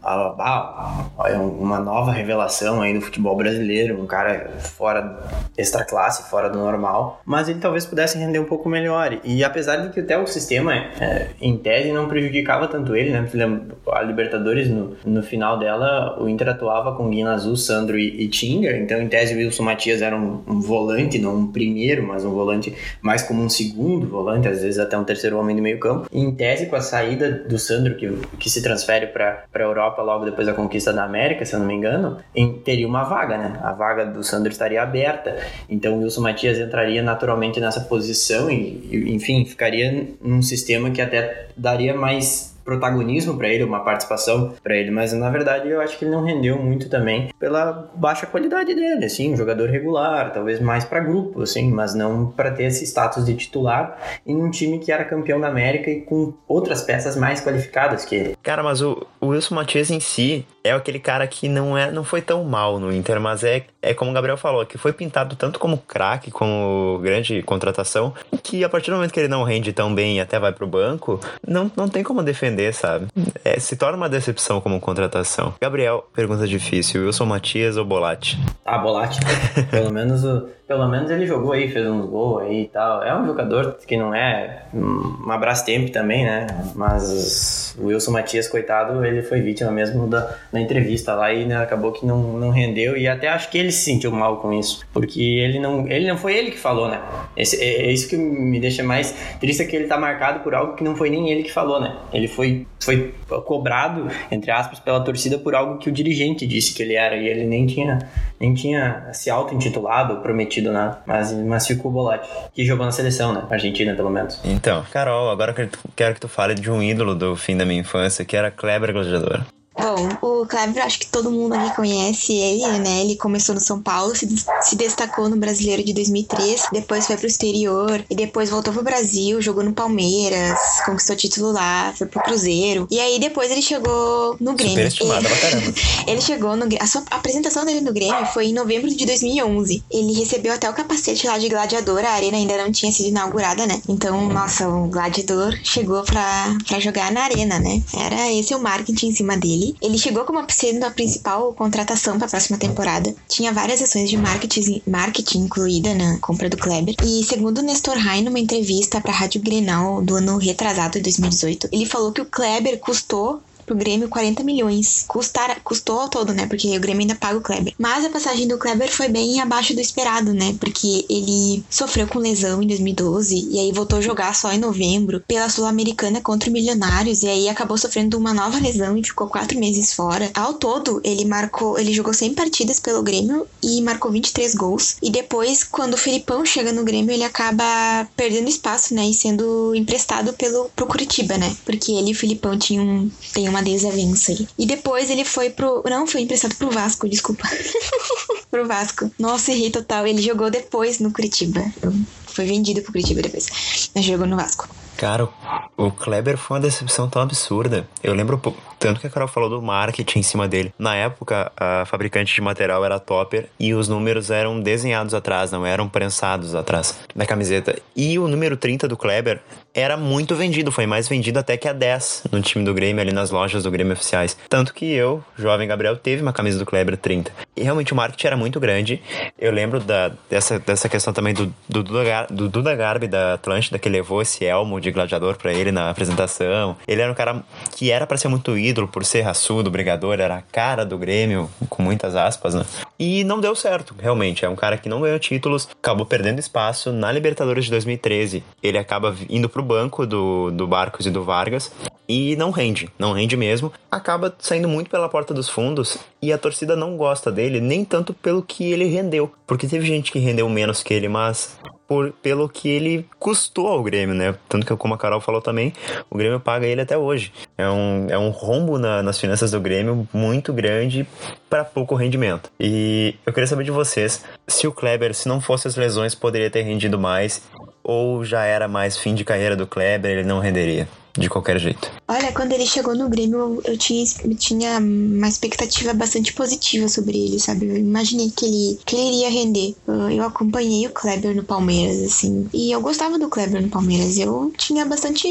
uma nova revelação aí do futebol brasileiro, um cara fora extra classe, fora do normal, mas ele talvez pudesse render um pouco melhor. E apesar de que até o sistema, é, em tese, não prejudicava tanto ele, né? A Libertadores, no, no final dela, o Inter atuava com Guina Azul, Sandro e, e Tinger, então em tese o Wilson Matias era um, um volante, não um primeiro, mas um volante mais como um segundo segundo volante, às vezes até um terceiro homem do meio campo. E, em tese, com a saída do Sandro, que, que se transfere para a Europa logo depois da conquista da América, se eu não me engano, em, teria uma vaga, né? A vaga do Sandro estaria aberta. Então o Wilson Matias entraria naturalmente nessa posição e, e enfim, ficaria num sistema que até daria mais protagonismo para ele, uma participação para ele, mas na verdade eu acho que ele não rendeu muito também pela baixa qualidade dele, assim, um jogador regular, talvez mais para grupo, assim, mas não para ter esse status de titular em um time que era campeão da América e com outras peças mais qualificadas que ele. Cara, mas o, Wilson Matias em si é aquele cara que não é não foi tão mal no Inter, mas é, é como o Gabriel falou, que foi pintado tanto como craque, como grande contratação, que a partir do momento que ele não rende tão bem e até vai pro banco, não, não tem como defender, sabe? É, se torna uma decepção como contratação. Gabriel, pergunta difícil, Wilson Matias ou Bolatti? Ah, Bolatti. Pelo menos o pelo menos ele jogou aí, fez uns gols aí e tal. É um jogador que não é um abraço tempo também, né? Mas o Wilson Matias, coitado, ele foi vítima mesmo da, da entrevista lá e né, acabou que não, não rendeu. E até acho que ele se sentiu mal com isso. Porque ele não, ele não foi ele que falou, né? Esse, é, é isso que me deixa mais triste, é que ele tá marcado por algo que não foi nem ele que falou, né? Ele foi, foi cobrado, entre aspas, pela torcida por algo que o dirigente disse que ele era. E ele nem tinha, nem tinha se auto-intitulado, prometido nada. Mas, mas ficou o Bolatti, que jogou na seleção, né? Argentina, pelo menos. Então, Carol, agora quero que tu fale de um ídolo do fim da minha infância, que era Kleber Gladiador. Bom, o Kleber, acho que todo mundo aqui conhece ele, né? Ele começou no São Paulo, se, se destacou no Brasileiro de 2003, depois foi pro exterior e depois voltou pro Brasil, jogou no Palmeiras, conquistou título lá, foi pro Cruzeiro. E aí depois ele chegou no Grêmio. Superestimado pra caramba. ele chegou no a, sua, a apresentação dele no Grêmio foi em novembro de 2011. Ele recebeu até o capacete lá de gladiador, a arena ainda não tinha sido inaugurada, né? Então, nossa, o gladiador chegou pra, pra jogar na arena, né? Era esse o marketing em cima dele. Ele chegou como sendo a principal contratação para a próxima temporada. Tinha várias ações de marketing, marketing incluída na compra do Kleber. E segundo Nestor Hein, numa entrevista para a Rádio Grenal do ano retrasado, de 2018, ele falou que o Kleber custou pro Grêmio 40 milhões. Custar, custou ao todo, né? Porque o Grêmio ainda paga o Kleber. Mas a passagem do Kleber foi bem abaixo do esperado, né? Porque ele sofreu com lesão em 2012 e aí voltou a jogar só em novembro pela Sul-Americana contra o Milionários e aí acabou sofrendo uma nova lesão e ficou quatro meses fora. Ao todo, ele marcou, ele jogou 100 partidas pelo Grêmio e marcou 23 gols. E depois, quando o Filipão chega no Grêmio, ele acaba perdendo espaço, né? E sendo emprestado pelo, pro Curitiba, né? Porque ele e o Filipão tinham um, tem uma uma desavença aí. E depois ele foi pro. Não, foi emprestado pro Vasco, desculpa. pro Vasco. Nossa, errei total. Ele jogou depois no Curitiba. Foi vendido pro Curitiba depois. Mas jogou no Vasco. Cara, o Kleber foi uma decepção tão absurda. Eu lembro tanto que a Carol falou do marketing em cima dele. Na época, a fabricante de material era Topper e os números eram desenhados atrás, não eram prensados atrás da camiseta. E o número 30 do Kleber era muito vendido, foi mais vendido até que a 10 no time do Grêmio, ali nas lojas do Grêmio oficiais. Tanto que eu, jovem Gabriel, teve uma camisa do Kleber 30. E realmente o marketing era muito grande. Eu lembro da, dessa, dessa questão também do, do, do Duda Garbi da Atlântida, que levou esse elmo de gladiador para ele na apresentação. Ele era um cara que era para ser muito ídolo por ser raçudo, brigador, era a cara do Grêmio, com muitas aspas, né? E não deu certo, realmente. É um cara que não ganhou títulos, acabou perdendo espaço na Libertadores de 2013. Ele acaba indo pro banco do, do Barcos e do Vargas e não rende, não rende mesmo. Acaba saindo muito pela porta dos fundos e a torcida não gosta dele, nem tanto pelo que ele rendeu, porque teve gente que rendeu menos que ele, mas por, pelo que ele custou ao Grêmio, né? Tanto que, como a Carol falou também, o Grêmio paga ele até hoje. É um, é um rombo na, nas finanças do Grêmio muito grande para pouco rendimento. E eu queria saber de vocês se o Kleber, se não fosse as lesões, poderia ter rendido mais ou já era mais fim de carreira do Kleber, ele não renderia de qualquer jeito. Olha, quando ele chegou no Grêmio, eu tinha, eu tinha uma expectativa bastante positiva sobre ele, sabe? Eu imaginei que ele, que ele iria render. Eu acompanhei o Kleber no Palmeiras, assim. E eu gostava do Kleber no Palmeiras. Eu tinha bastante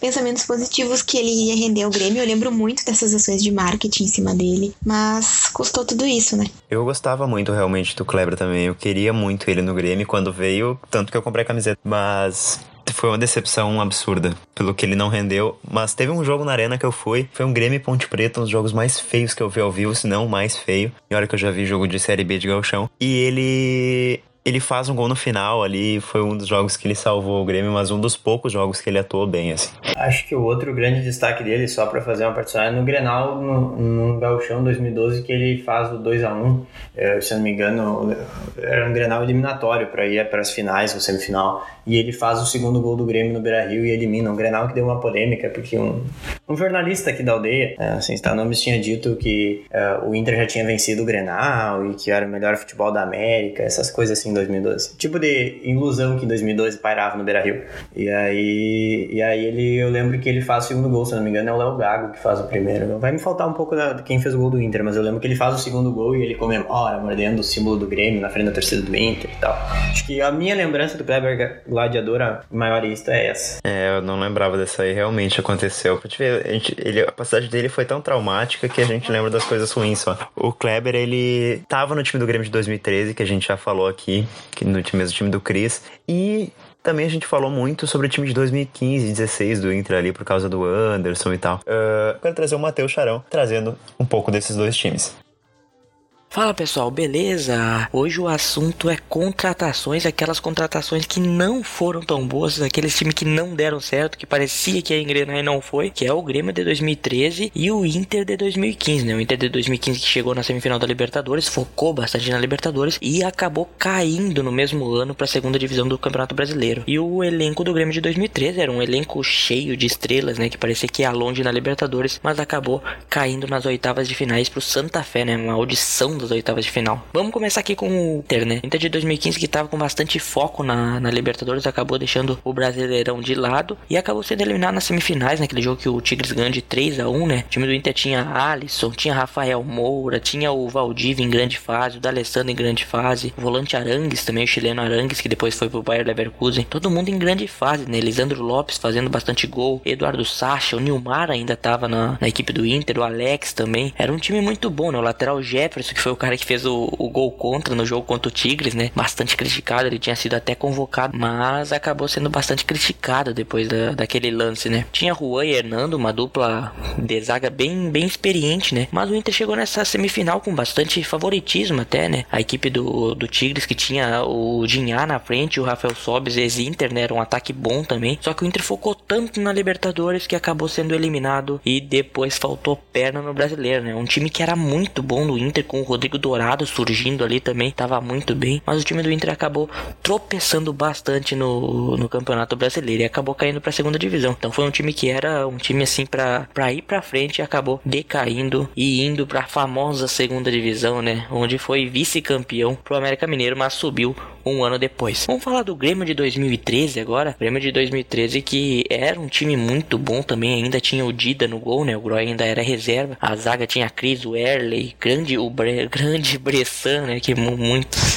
pensamentos positivos que ele iria render ao Grêmio. Eu lembro muito dessas ações de marketing em cima dele. Mas custou tudo isso, né? Eu gostava muito realmente do Kleber também. Eu queria muito ele no Grêmio quando veio, tanto que eu comprei a camiseta. Mas foi uma decepção absurda pelo que ele não rendeu. Mas teve um jogo na arena que eu fui, foi um Grêmio Ponte Preta, um dos jogos mais feios que eu vi ao vivo, se não o mais feio. E olha que eu já vi jogo de Série B de Galchão. E ele ele faz um gol no final ali, foi um dos jogos que ele salvou o Grêmio, mas um dos poucos jogos que ele atuou bem, assim. Acho que o outro grande destaque dele, só para fazer uma participação, é no Grenal, no, no Gauchão 2012, que ele faz o 2 a 1 é, se eu não me engano, era um Grenal eliminatório para ir para as finais, ou semifinal, e ele faz o segundo gol do Grêmio no Beira-Rio e elimina. Um Grenal que deu uma polêmica, porque um, um jornalista aqui da aldeia, é, assim, está nomes tinha dito que uh, o Inter já tinha vencido o Grenal e que era o melhor futebol da América, essas coisas assim em 2012. Tipo de ilusão que em 2012 pairava no Beira-Rio. E aí, e aí ele, eu lembro que ele faz o segundo gol, se não me engano é o Léo Gago que faz o primeiro. Vai me faltar um pouco da, de quem fez o gol do Inter, mas eu lembro que ele faz o segundo gol e ele comemora, mordendo o símbolo do Grêmio na frente da torcida do Inter e tal. Acho que a minha lembrança do Kleber Gladiador maiorista é essa. É, eu não lembrava dessa aí, realmente aconteceu. Ver, a, gente, ele, a passagem dele foi tão traumática que a gente lembra das coisas ruins só. O Kleber, ele tava no time do Grêmio de 2013, que a gente já falou aqui, que no mesmo time do Cris, e também a gente falou muito sobre o time de 2015 e 16 do Inter ali por causa do Anderson e tal. Uh, quero trazer o Matheus Charão trazendo um pouco desses dois times. Fala pessoal, beleza? Hoje o assunto é contratações, aquelas contratações que não foram tão boas, aqueles times que não deram certo, que parecia que ia engrenar e não foi, que é o Grêmio de 2013 e o Inter de 2015, né? O Inter de 2015 que chegou na semifinal da Libertadores, focou bastante na Libertadores e acabou caindo no mesmo ano para a segunda divisão do Campeonato Brasileiro. E o elenco do Grêmio de 2013 era um elenco cheio de estrelas, né? Que parecia que ia longe na Libertadores, mas acabou caindo nas oitavas de finais pro Santa Fé, né? Uma audição das oitavas de final. Vamos começar aqui com o Inter, né? Inter de 2015 que tava com bastante foco na, na Libertadores, acabou deixando o Brasileirão de lado e acabou sendo eliminado nas semifinais, naquele jogo que o Tigres ganhou de 3 a 1 né? O time do Inter tinha Alisson, tinha Rafael Moura, tinha o Valdívia em grande fase, o D'Alessandro em grande fase, o volante Arangues também, o chileno Arangues, que depois foi pro Bayer Leverkusen. Todo mundo em grande fase, né? Lisandro Lopes fazendo bastante gol, Eduardo Sacha, o Nilmar ainda tava na, na equipe do Inter, o Alex também. Era um time muito bom, né? O lateral Jefferson, que foi o cara que fez o, o gol contra no jogo contra o Tigres, né? Bastante criticado, ele tinha sido até convocado, mas acabou sendo bastante criticado depois da, daquele lance, né? Tinha Juan e Hernando, uma dupla de zaga bem, bem experiente, né? Mas o Inter chegou nessa semifinal com bastante favoritismo até, né? A equipe do, do Tigres que tinha o Dinhá na frente, o Rafael Sobes, ex-Inter, né? Era um ataque bom também. Só que o Inter focou tanto na Libertadores que acabou sendo eliminado e depois faltou perna no Brasileiro, né? Um time que era muito bom no Inter com o Rodrigo Dourado surgindo ali também, tava muito bem. Mas o time do Inter acabou tropeçando bastante no, no Campeonato Brasileiro e acabou caindo para a segunda divisão. Então foi um time que era um time assim para ir para frente e acabou decaindo e indo para famosa segunda divisão, né? Onde foi vice-campeão pro América Mineiro, mas subiu um ano depois. Vamos falar do Grêmio de 2013 agora. Grêmio de 2013 que era um time muito bom também, ainda tinha o Dida no gol, né? O Groy ainda era reserva. A zaga tinha a Cris, o Erley, grande o Bre grande Bressan, né? Que muitos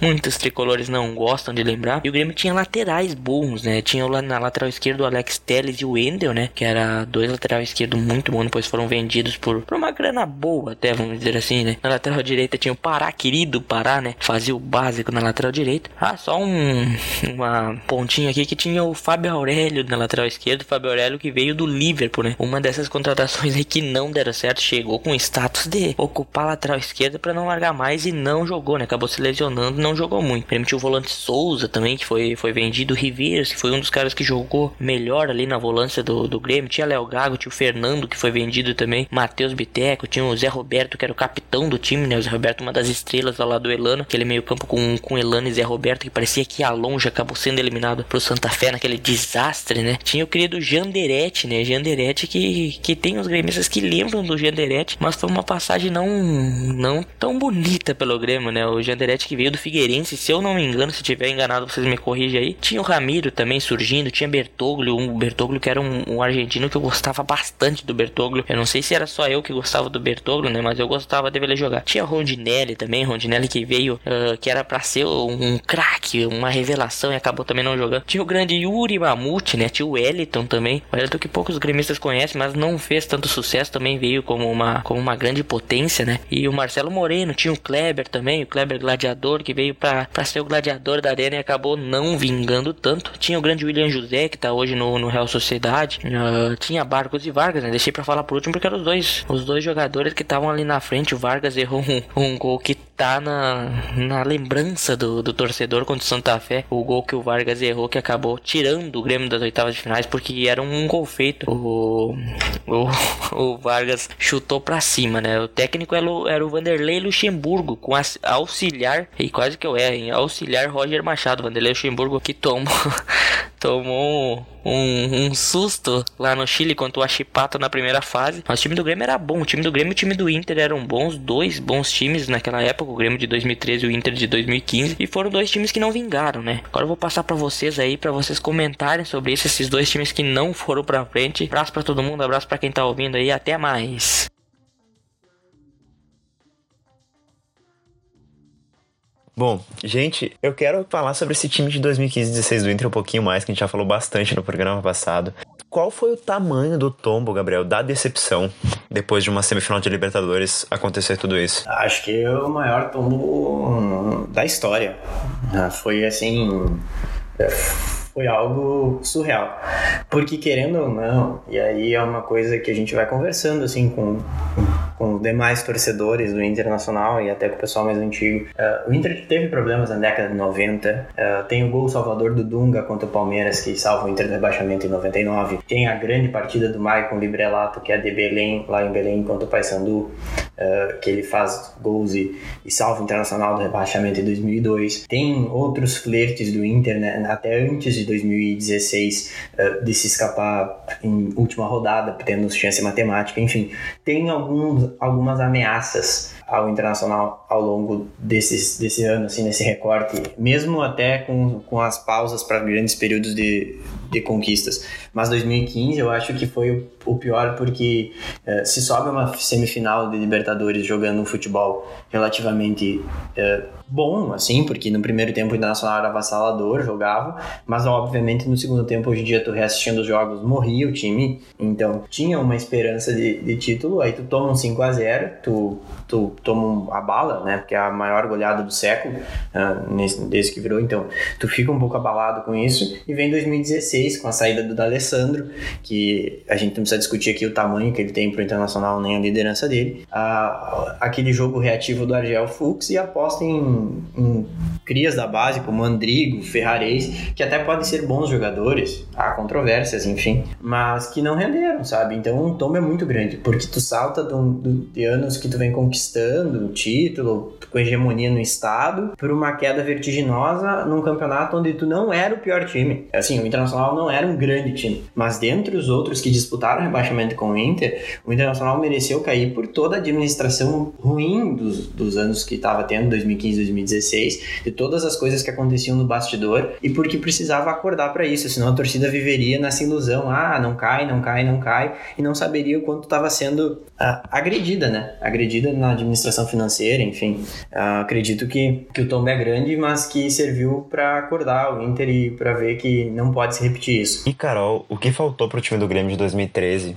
muitos tricolores não gostam de lembrar. E o Grêmio tinha laterais bons, né? Tinha lá na lateral esquerda o Alex Telles e o Wendel, né? Que era dois laterais esquerdos muito bons, depois foram vendidos por, por uma grana boa, até vamos dizer assim, né? Na lateral direita tinha o Pará, querido Pará, né? Fazia o básico na lateral direita. Ah, só um uma pontinha aqui que tinha o Fábio Aurélio na lateral esquerda, Fábio Aurélio que veio do Liverpool, né? Uma dessas contratações aí que não deram certo, chegou com status de ocupar a lateral esquerda para não largar mais e não jogou, né? Acabou se lesionando, não jogou muito. Permitiu o volante Souza também, que foi, foi vendido. O Riveiras, que foi um dos caras que jogou melhor ali na volância do, do Grêmio. Tinha Léo Gago, tinha o Fernando, que foi vendido também. Matheus Biteco, tinha o Zé Roberto, que era o capitão do time, né? O Zé Roberto, uma das estrelas lá do Elano. Aquele meio-campo com, com Elano e Zé Roberto, que parecia que ia longe, acabou sendo eliminado pro Santa Fé naquele desastre, né? Tinha o querido Janderete, né? Janderete que, que tem os gremistas que lembram do Janderete, mas foi uma passagem não, não tão bonita pelo Grêmio, né? O Janderete que veio do Figueirense, se eu não me engano, se tiver enganado, vocês me corrigem aí. Tinha o Ramiro também surgindo, tinha Bertoglio, um Bertoglio que era um, um, argentino que eu gostava bastante do Bertoglio. Eu não sei se era só eu que gostava do Bertoglio, né? Mas eu gostava de ver ele jogar. Tinha Rondinelli também, Rondinelli que veio, uh, que era para ser um, um craque, uma revelação e acabou também não jogando. Tinha o grande Yuri Mamute, né? Tinha o Wellington também. O Wellington que poucos gremistas conhecem, mas não fez tanto sucesso, também veio como uma, como uma grande potência, né? E o Marcelo Moreno, tinha o Kleber também, o Kleber Gladiador, que veio veio pra ser o gladiador da arena e acabou não vingando tanto. Tinha o grande William José, que tá hoje no, no Real Sociedade. Uh, tinha Barcos e Vargas, né? Deixei pra falar por último porque eram os dois, os dois jogadores que estavam ali na frente. O Vargas errou um, um gol que tá na, na lembrança do, do torcedor contra o Santa Fé. O gol que o Vargas errou que acabou tirando o Grêmio das oitavas de finais porque era um gol feito. O, o, o Vargas chutou pra cima, né? O técnico era o, era o Vanderlei Luxemburgo com auxiliar, e quase que eu erro? Auxiliar Roger Machado. Vanderlei Luxemburgo que tomou, tomou um, um, susto lá no Chile contra o Achipato na primeira fase. Mas o time do Grêmio era bom. O time do Grêmio e o time do Inter eram bons. Dois bons times naquela época. O Grêmio de 2013 e o Inter de 2015. E foram dois times que não vingaram, né? Agora eu vou passar para vocês aí, para vocês comentarem sobre isso. Esses dois times que não foram pra frente. Abraço para todo mundo. Abraço para quem tá ouvindo aí. Até mais. Bom, gente, eu quero falar sobre esse time de 2015-16 do Inter um pouquinho mais, que a gente já falou bastante no programa passado. Qual foi o tamanho do tombo, Gabriel, da decepção depois de uma semifinal de Libertadores acontecer tudo isso? Acho que é o maior tombo da história. Ah, foi assim. Foi algo surreal. Porque querendo ou não, e aí é uma coisa que a gente vai conversando assim com com demais torcedores do Internacional e até com o pessoal mais antigo. Uh, o Inter teve problemas na década de 90. Uh, eh, tem o gol salvador do Dunga contra o Palmeiras, que salva o Inter do rebaixamento em 99. Tem a grande partida do Maicon Librelato, que é de Belém, lá em Belém, contra o Paysandu, uh, que ele faz gols e, e salva o Internacional do rebaixamento em 2002. Tem outros flertes do Inter, né, até antes de 2016, de se escapar em última rodada, tendo chance matemática, enfim. Tem alguns algumas ameaças ao Internacional ao longo desses, desse ano, assim, nesse recorte, mesmo até com, com as pausas para grandes períodos de, de conquistas. Mas 2015 eu acho que foi o, pior porque uh, se sobe uma semifinal de Libertadores jogando um futebol relativamente uh, bom, assim, porque no primeiro tempo o Internacional era avassalador, jogava, mas obviamente no segundo tempo, hoje em dia, tu reassistindo os jogos, morria o time, então tinha uma esperança de, de título, aí tu toma um 5 a 0 tu, tu toma a bala, né, porque é a maior goleada do século, uh, desde que virou, então tu fica um pouco abalado com isso, e vem 2016 com a saída do D'Alessandro, que a gente não precisa discutir aqui o tamanho que ele tem pro Internacional, nem a liderança dele, uh, aquele jogo reativo do Argel Fux e aposta em em, crias da base, como Andrigo, Ferrarese, que até podem ser bons jogadores, há controvérsias, enfim, mas que não renderam, sabe? Então um tombo é muito grande, porque tu salta de, de anos que tu vem conquistando o título, com hegemonia no estado, por uma queda vertiginosa num campeonato onde tu não era o pior time. Assim, o Internacional não era um grande time, mas dentre os outros que disputaram rebaixamento com o Inter, o Internacional mereceu cair por toda a administração ruim dos, dos anos que estava tendo, 2015, 2016, de todas as coisas que aconteciam no bastidor e porque precisava acordar para isso, senão a torcida viveria nessa ilusão, ah, não cai, não cai, não cai, e não saberia o quanto estava sendo ah, agredida, né? Agredida na administração financeira, enfim. Ah, acredito que, que o tombo é grande, mas que serviu para acordar o Inter e para ver que não pode se repetir isso. E Carol, o que faltou pro time do Grêmio de 2013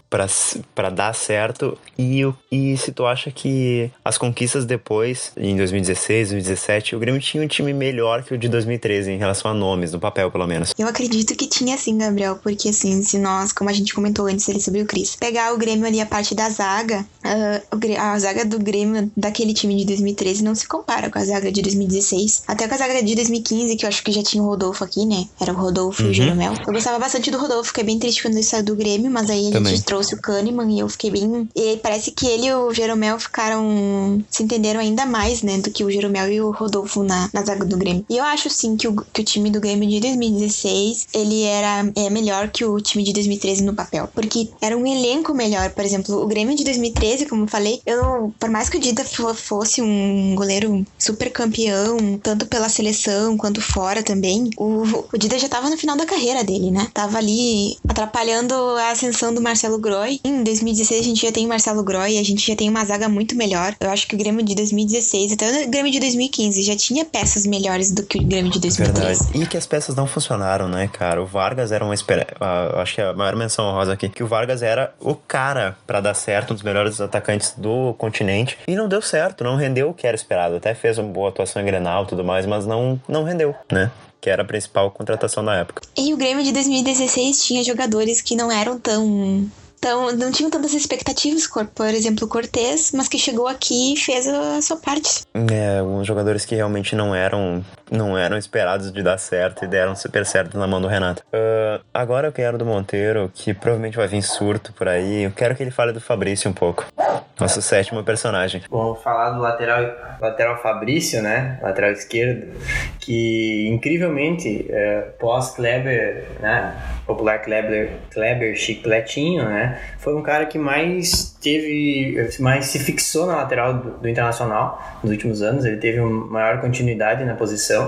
para dar certo e, e se tu acha que as conquistas depois, em 2016, 2017, 2017, o Grêmio tinha um time melhor que o de 2013 em relação a nomes, no papel pelo menos. Eu acredito que tinha sim, Gabriel, porque assim, se nós, como a gente comentou antes ali sobre o Cris, pegar o Grêmio ali a parte da zaga, uh, a zaga do Grêmio daquele time de 2013 não se compara com a zaga de 2016. Até com a zaga de 2015, que eu acho que já tinha o Rodolfo aqui, né? Era o Rodolfo uhum. e o Jeromel. Eu gostava bastante do Rodolfo, fiquei bem triste quando ele saiu do Grêmio, mas aí a gente trouxe o Kahneman e eu fiquei bem. E parece que ele e o Jeromel ficaram. se entenderam ainda mais, né? Do que o Jeromel e o Rodolfo na, na zaga do Grêmio. E eu acho sim que o, que o time do Grêmio de 2016 ele era é, melhor que o time de 2013 no papel. Porque era um elenco melhor. Por exemplo, o Grêmio de 2013, como eu falei, eu, por mais que o Dida fosse um goleiro super campeão, tanto pela seleção quanto fora também, o, o Dida já tava no final da carreira dele, né? Tava ali atrapalhando a ascensão do Marcelo Groy. Em 2016 a gente já tem o Marcelo Groy, a gente já tem uma zaga muito melhor. Eu acho que o Grêmio de 2016, até o Grêmio de 2015 2015 já tinha peças melhores do que o Grêmio de 2013. Verdade. E que as peças não funcionaram, né, cara? O Vargas era uma espera... Uh, acho que a maior menção honrosa aqui, que o Vargas era o cara para dar certo, um dos melhores atacantes do continente. E não deu certo, não rendeu o que era esperado. Até fez uma boa atuação em Grenal e tudo mais, mas não, não rendeu, né? Que era a principal contratação na época. E o Grêmio de 2016 tinha jogadores que não eram tão então, não tinham tantas expectativas, por exemplo, o Cortez, mas que chegou aqui e fez a sua parte. É, alguns jogadores que realmente não eram não eram esperados de dar certo e deram super certo na mão do Renato. Uh, agora eu quero do Monteiro, que provavelmente vai vir surto por aí. Eu quero que ele fale do Fabrício um pouco. Nosso sétimo personagem. Bom, falar do lateral, lateral Fabrício, né? Lateral esquerdo, que incrivelmente, é, pós-Kleber, né? Popular Kleber, Kleber Chicletinho, né? Foi um cara que mais teve, mais se fixou na lateral do, do Internacional nos últimos anos. Ele teve uma maior continuidade na posição.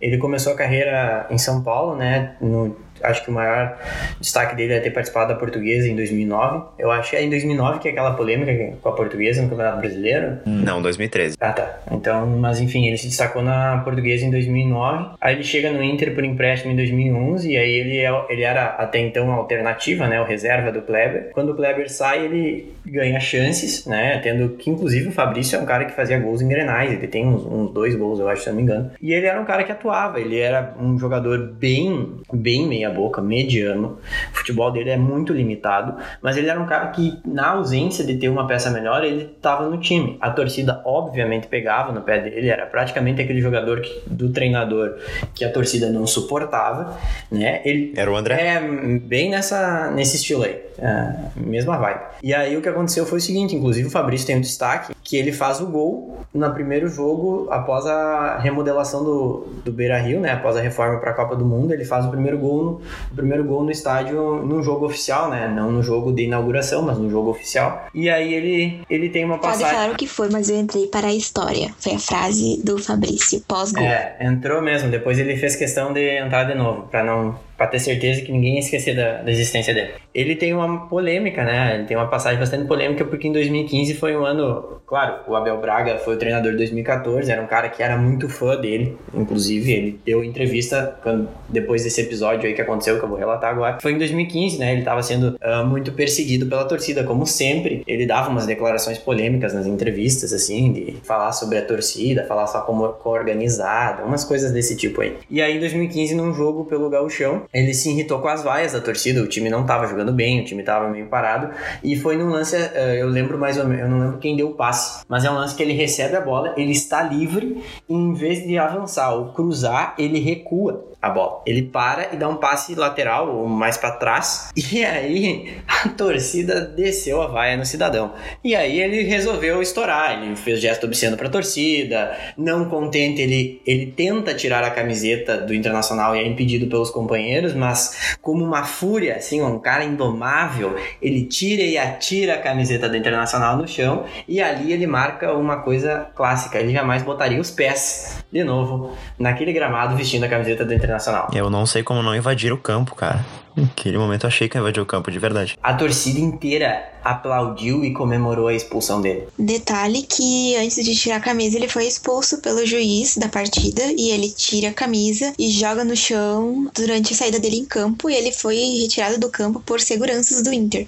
Ele começou a carreira em São Paulo, né? No acho que o maior destaque dele é ter participado da Portuguesa em 2009. Eu acho que é em 2009 que é aquela polêmica com a Portuguesa no Campeonato Brasileiro. Não, 2013. Ah, tá. Então, mas enfim, ele se destacou na Portuguesa em 2009. Aí ele chega no Inter por empréstimo em 2011 e aí ele, é, ele era até então a alternativa, né, o reserva do Kleber. Quando o Kleber sai, ele ganha chances, né, tendo que inclusive o Fabrício é um cara que fazia gols em Grenais, ele tem uns, uns dois gols, eu acho, se não me engano. E ele era um cara que atuava, ele era um jogador bem, bem meia boca, mediano. O futebol dele é muito limitado, mas ele era um cara que, na ausência de ter uma peça melhor, ele estava no time. A torcida, obviamente, pegava no pé dele, era praticamente aquele jogador que, do treinador que a torcida não suportava, né? Ele era o André? É, bem nessa, nesse estilo aí, é, mesma vibe. E aí o que aconteceu foi o seguinte, inclusive o Fabrício tem um destaque, que ele faz o gol no primeiro jogo após a remodelação do, do Beira-Rio, né? Após a reforma para a Copa do Mundo, ele faz o primeiro gol no, o primeiro gol no estádio num jogo oficial, né? Não no jogo de inauguração, mas no jogo oficial. E aí ele, ele tem uma passagem. Pode falar o que foi, mas eu entrei para a história. Foi a frase do Fabrício pós-gol. É, entrou mesmo. Depois ele fez questão de entrar de novo, para não para ter certeza que ninguém ia esquecer da, da, existência dele. Ele tem uma polêmica, né? Ele tem uma passagem bastante polêmica porque em 2015 foi um ano, claro, o Abel Braga foi o treinador de 2014, era um cara que era muito fã dele, inclusive ele deu entrevista quando, depois desse episódio aí que aconteceu que eu vou relatar agora. Foi em 2015, né? Ele estava sendo uh, muito perseguido pela torcida, como sempre. Ele dava umas declarações polêmicas nas entrevistas, assim, de falar sobre a torcida, falar só como organizada, umas coisas desse tipo aí. E aí em 2015 num jogo pelo Gauchão ele se irritou com as vaias da torcida, o time não estava jogando bem, o time estava meio parado, e foi num lance, eh, eu lembro mais ou menos, eu não lembro quem deu o passe, mas é um lance que ele recebe a bola, ele está livre, e em vez de avançar ou cruzar, ele recua a bola. Ele para e dá um passe lateral ou mais para trás. E aí a torcida desceu a vaia no cidadão. E aí ele resolveu estourar. Ele fez gesto obsceno para a torcida. Não contente, ele, ele tenta tirar a camiseta do Internacional e é impedido pelos companheiros, mas como uma fúria, assim, um cara indomável, ele tira e atira a camiseta do Internacional no chão e ali ele marca uma coisa clássica. Ele jamais botaria os pés de novo naquele gramado vestindo a camiseta do Internacional Internacional. Eu não sei como não invadir o campo, cara. Naquele momento eu achei que invadiu o campo de verdade. A torcida inteira aplaudiu e comemorou a expulsão dele. Detalhe que antes de tirar a camisa ele foi expulso pelo juiz da partida e ele tira a camisa e joga no chão durante a saída dele em campo e ele foi retirado do campo por seguranças do Inter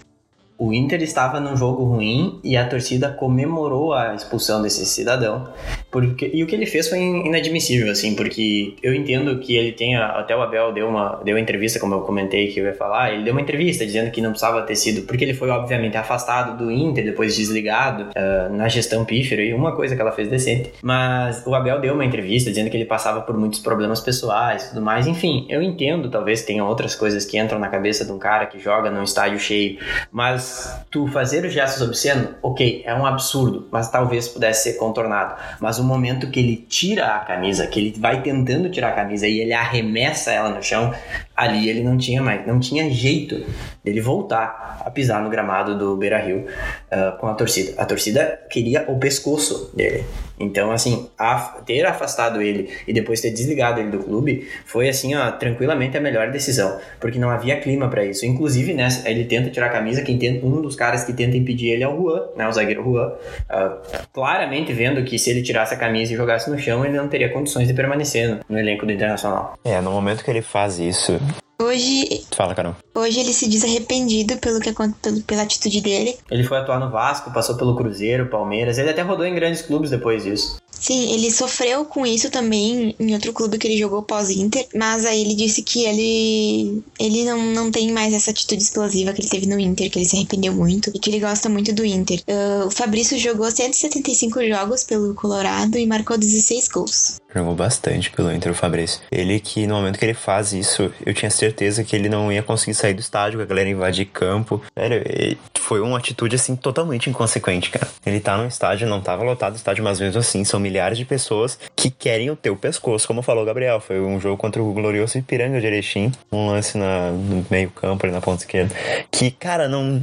o Inter estava num jogo ruim e a torcida comemorou a expulsão desse cidadão. Porque, e o que ele fez foi inadmissível, assim, porque eu entendo que ele tenha. Até o Abel deu uma deu uma entrevista, como eu comentei que eu ia falar, ele deu uma entrevista dizendo que não precisava ter sido. Porque ele foi, obviamente, afastado do Inter, depois desligado uh, na gestão pífero, e uma coisa que ela fez decente. Mas o Abel deu uma entrevista dizendo que ele passava por muitos problemas pessoais e tudo mais. Enfim, eu entendo, talvez tenha outras coisas que entram na cabeça de um cara que joga num estádio cheio, mas tu fazer os gestos obscenos, ok, é um absurdo, mas talvez pudesse ser contornado. Mas o momento que ele tira a camisa, que ele vai tentando tirar a camisa e ele arremessa ela no chão, ali ele não tinha mais, não tinha jeito dele voltar a pisar no gramado do Beira Rio uh, com a torcida. A torcida queria o pescoço dele. Então, assim, ter afastado ele e depois ter desligado ele do clube foi, assim, ó, tranquilamente a melhor decisão, porque não havia clima para isso. Inclusive, né, ele tenta tirar a camisa, quem tenta, um dos caras que tenta impedir ele é o Juan, né, o zagueiro Juan, uh, claramente vendo que se ele tirasse a camisa e jogasse no chão, ele não teria condições de permanecer no, no elenco do Internacional. É, no momento que ele faz isso, Hoje, Fala, Carol. hoje ele se diz arrependido pelo que, acon- pelo, pela atitude dele. Ele foi atuar no Vasco, passou pelo Cruzeiro, Palmeiras. Ele até rodou em grandes clubes depois disso. Sim, ele sofreu com isso também em outro clube que ele jogou pós-Inter, mas aí ele disse que ele ele não, não tem mais essa atitude explosiva que ele teve no Inter, que ele se arrependeu muito e que ele gosta muito do Inter. Ah, o Fabrício jogou 175 jogos pelo Colorado e marcou 16 gols. Jogou bastante pelo Inter, o Fabrício. Ele que, no momento que ele faz isso, eu tinha certeza que ele não ia conseguir sair do estádio, que a galera invadir campo. Ele- foi uma atitude, assim, totalmente inconsequente, cara. Ele tá no estádio, não tava lotado o estádio, mas mesmo assim, são milhares de pessoas que querem o teu pescoço, como falou o Gabriel. Foi um jogo contra o glorioso Ipiranga de Erechim, um lance na, no meio campo, ali na ponta esquerda, que, cara, não...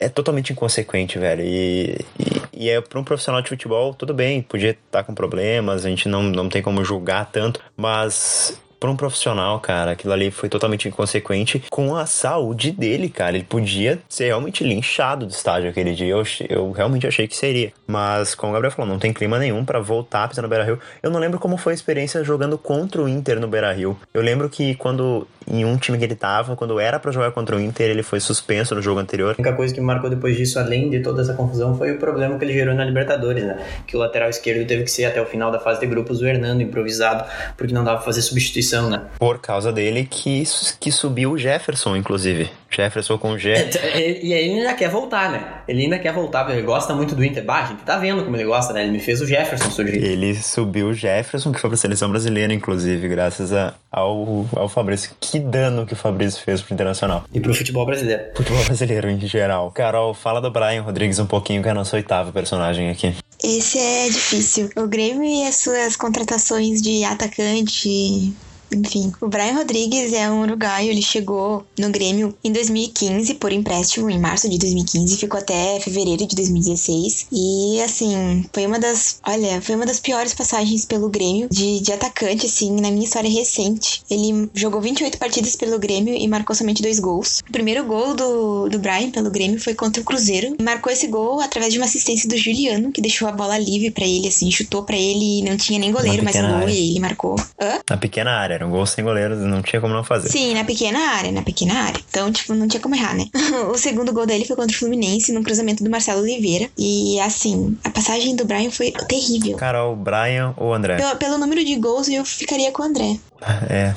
É totalmente inconsequente, velho. E, e, e é pra um profissional de futebol, tudo bem, podia estar com problemas, a gente não, não tem como julgar tanto, mas para um profissional, cara, aquilo ali foi totalmente inconsequente com a saúde dele, cara. Ele podia ser realmente linchado do estádio aquele dia. Eu, eu realmente achei que seria. Mas, como o Gabriel falou, não tem clima nenhum para voltar a pisar no Beira Rio. Eu não lembro como foi a experiência jogando contra o Inter no Beira Rio. Eu lembro que quando em um time que ele tava, quando era para jogar contra o Inter, ele foi suspenso no jogo anterior. A única coisa que me marcou depois disso, além de toda essa confusão, foi o problema que ele gerou na Libertadores, né? Que o lateral esquerdo teve que ser até o final da fase de grupos o Hernando, improvisado, porque não dava pra fazer substituição, né? Por causa dele que, que subiu o Jefferson, inclusive. Jefferson com G. E aí ele ainda quer voltar, né? Ele ainda quer voltar, porque ele gosta muito do Inter. Bah, a gente tá vendo como ele gosta, né? Ele me fez o Jefferson surgir. Ele subiu o Jefferson, que foi pra seleção brasileira, inclusive, graças a- ao, ao Fabrício. Que dano que o Fabrício fez pro Internacional. E pro futebol brasileiro. Futebol brasileiro em geral. Carol, fala do Brian Rodrigues um pouquinho, que é nosso oitavo personagem aqui. Esse é difícil. O Grêmio e as suas contratações de atacante. Enfim, o Brian Rodrigues é um uruguaio, ele chegou no Grêmio em 2015 por empréstimo, em março de 2015, ficou até fevereiro de 2016. E assim, foi uma das, olha, foi uma das piores passagens pelo Grêmio de, de atacante, assim, na minha história recente. Ele jogou 28 partidas pelo Grêmio e marcou somente dois gols. O primeiro gol do, do Brian pelo Grêmio foi contra o Cruzeiro. E marcou esse gol através de uma assistência do Juliano, que deixou a bola livre pra ele, assim, chutou pra ele e não tinha nem goleiro, mas gol área. e ele marcou. Hã? Na pequena área, era um gol sem goleiro, não tinha como não fazer. Sim, na pequena área, na pequena área. Então, tipo, não tinha como errar, né? o segundo gol dele foi contra o Fluminense, no cruzamento do Marcelo Oliveira. E, assim, a passagem do Brian foi terrível. Carol, Brian ou André? Pelo, pelo número de gols, eu ficaria com o André. É,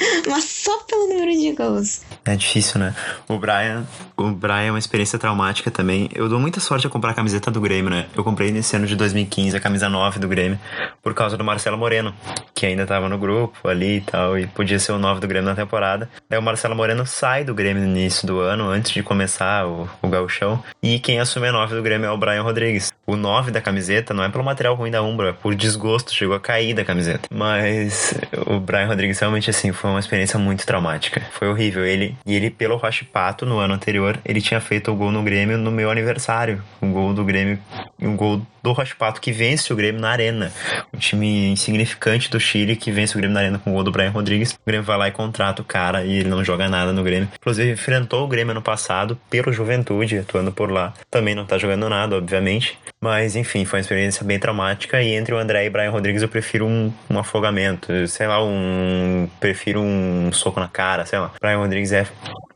Mas só pelo número de gols. É difícil, né? O Brian, o Brian é uma experiência traumática também. Eu dou muita sorte a comprar a camiseta do Grêmio, né? Eu comprei nesse ano de 2015 a camisa 9 do Grêmio por causa do Marcelo Moreno, que ainda tava no grupo ali e tal, e podia ser o 9 do Grêmio na temporada. Daí o Marcelo Moreno sai do Grêmio no início do ano, antes de começar o, o gauchão, e quem assume a 9 do Grêmio é o Brian Rodrigues. O 9 da camiseta não é pelo material ruim da Umbra, é por desgosto, chegou a cair da camiseta. Mas o Brian Rodrigues realmente, assim, foi uma experiência muito traumática. Foi horrível. Ele, e ele, pelo Roche Pato, no ano anterior, ele tinha feito o gol no Grêmio no meu aniversário. O gol do Grêmio, um gol do Roche Pato que vence o Grêmio na Arena. Um time insignificante do Chile que vence o Grêmio na Arena com o gol do Brian Rodrigues. O Grêmio vai lá e contrata o cara e ele não joga nada no Grêmio. Inclusive, enfrentou o Grêmio ano passado pelo Juventude, atuando por lá. Também não tá jogando nada, obviamente. Mas, enfim, foi uma experiência bem traumática. E entre o André e Brian Rodrigues, eu prefiro um, um afogamento. Sei lá, um. Prefiro um soco na cara, sei lá. Brian Rodrigues é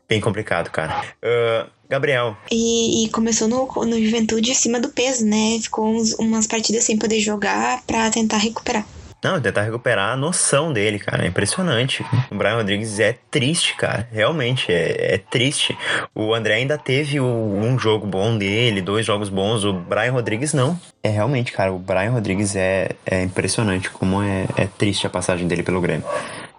bem complicado, cara. Ah, Gabriel, E, e começou no, no Juventude acima do peso, né? Ficou uns- umas partidas sem poder jogar pra tentar recuperar. Não, tentar recuperar a noção dele, cara. É impressionante. O Brian Rodrigues é triste, cara. Realmente, é, é triste. O André ainda teve o- um jogo bom dele, dois jogos bons. O Brian Rodrigues não. É realmente, cara, o Brian Rodrigues é, é impressionante como é, é triste a passagem dele pelo Grêmio.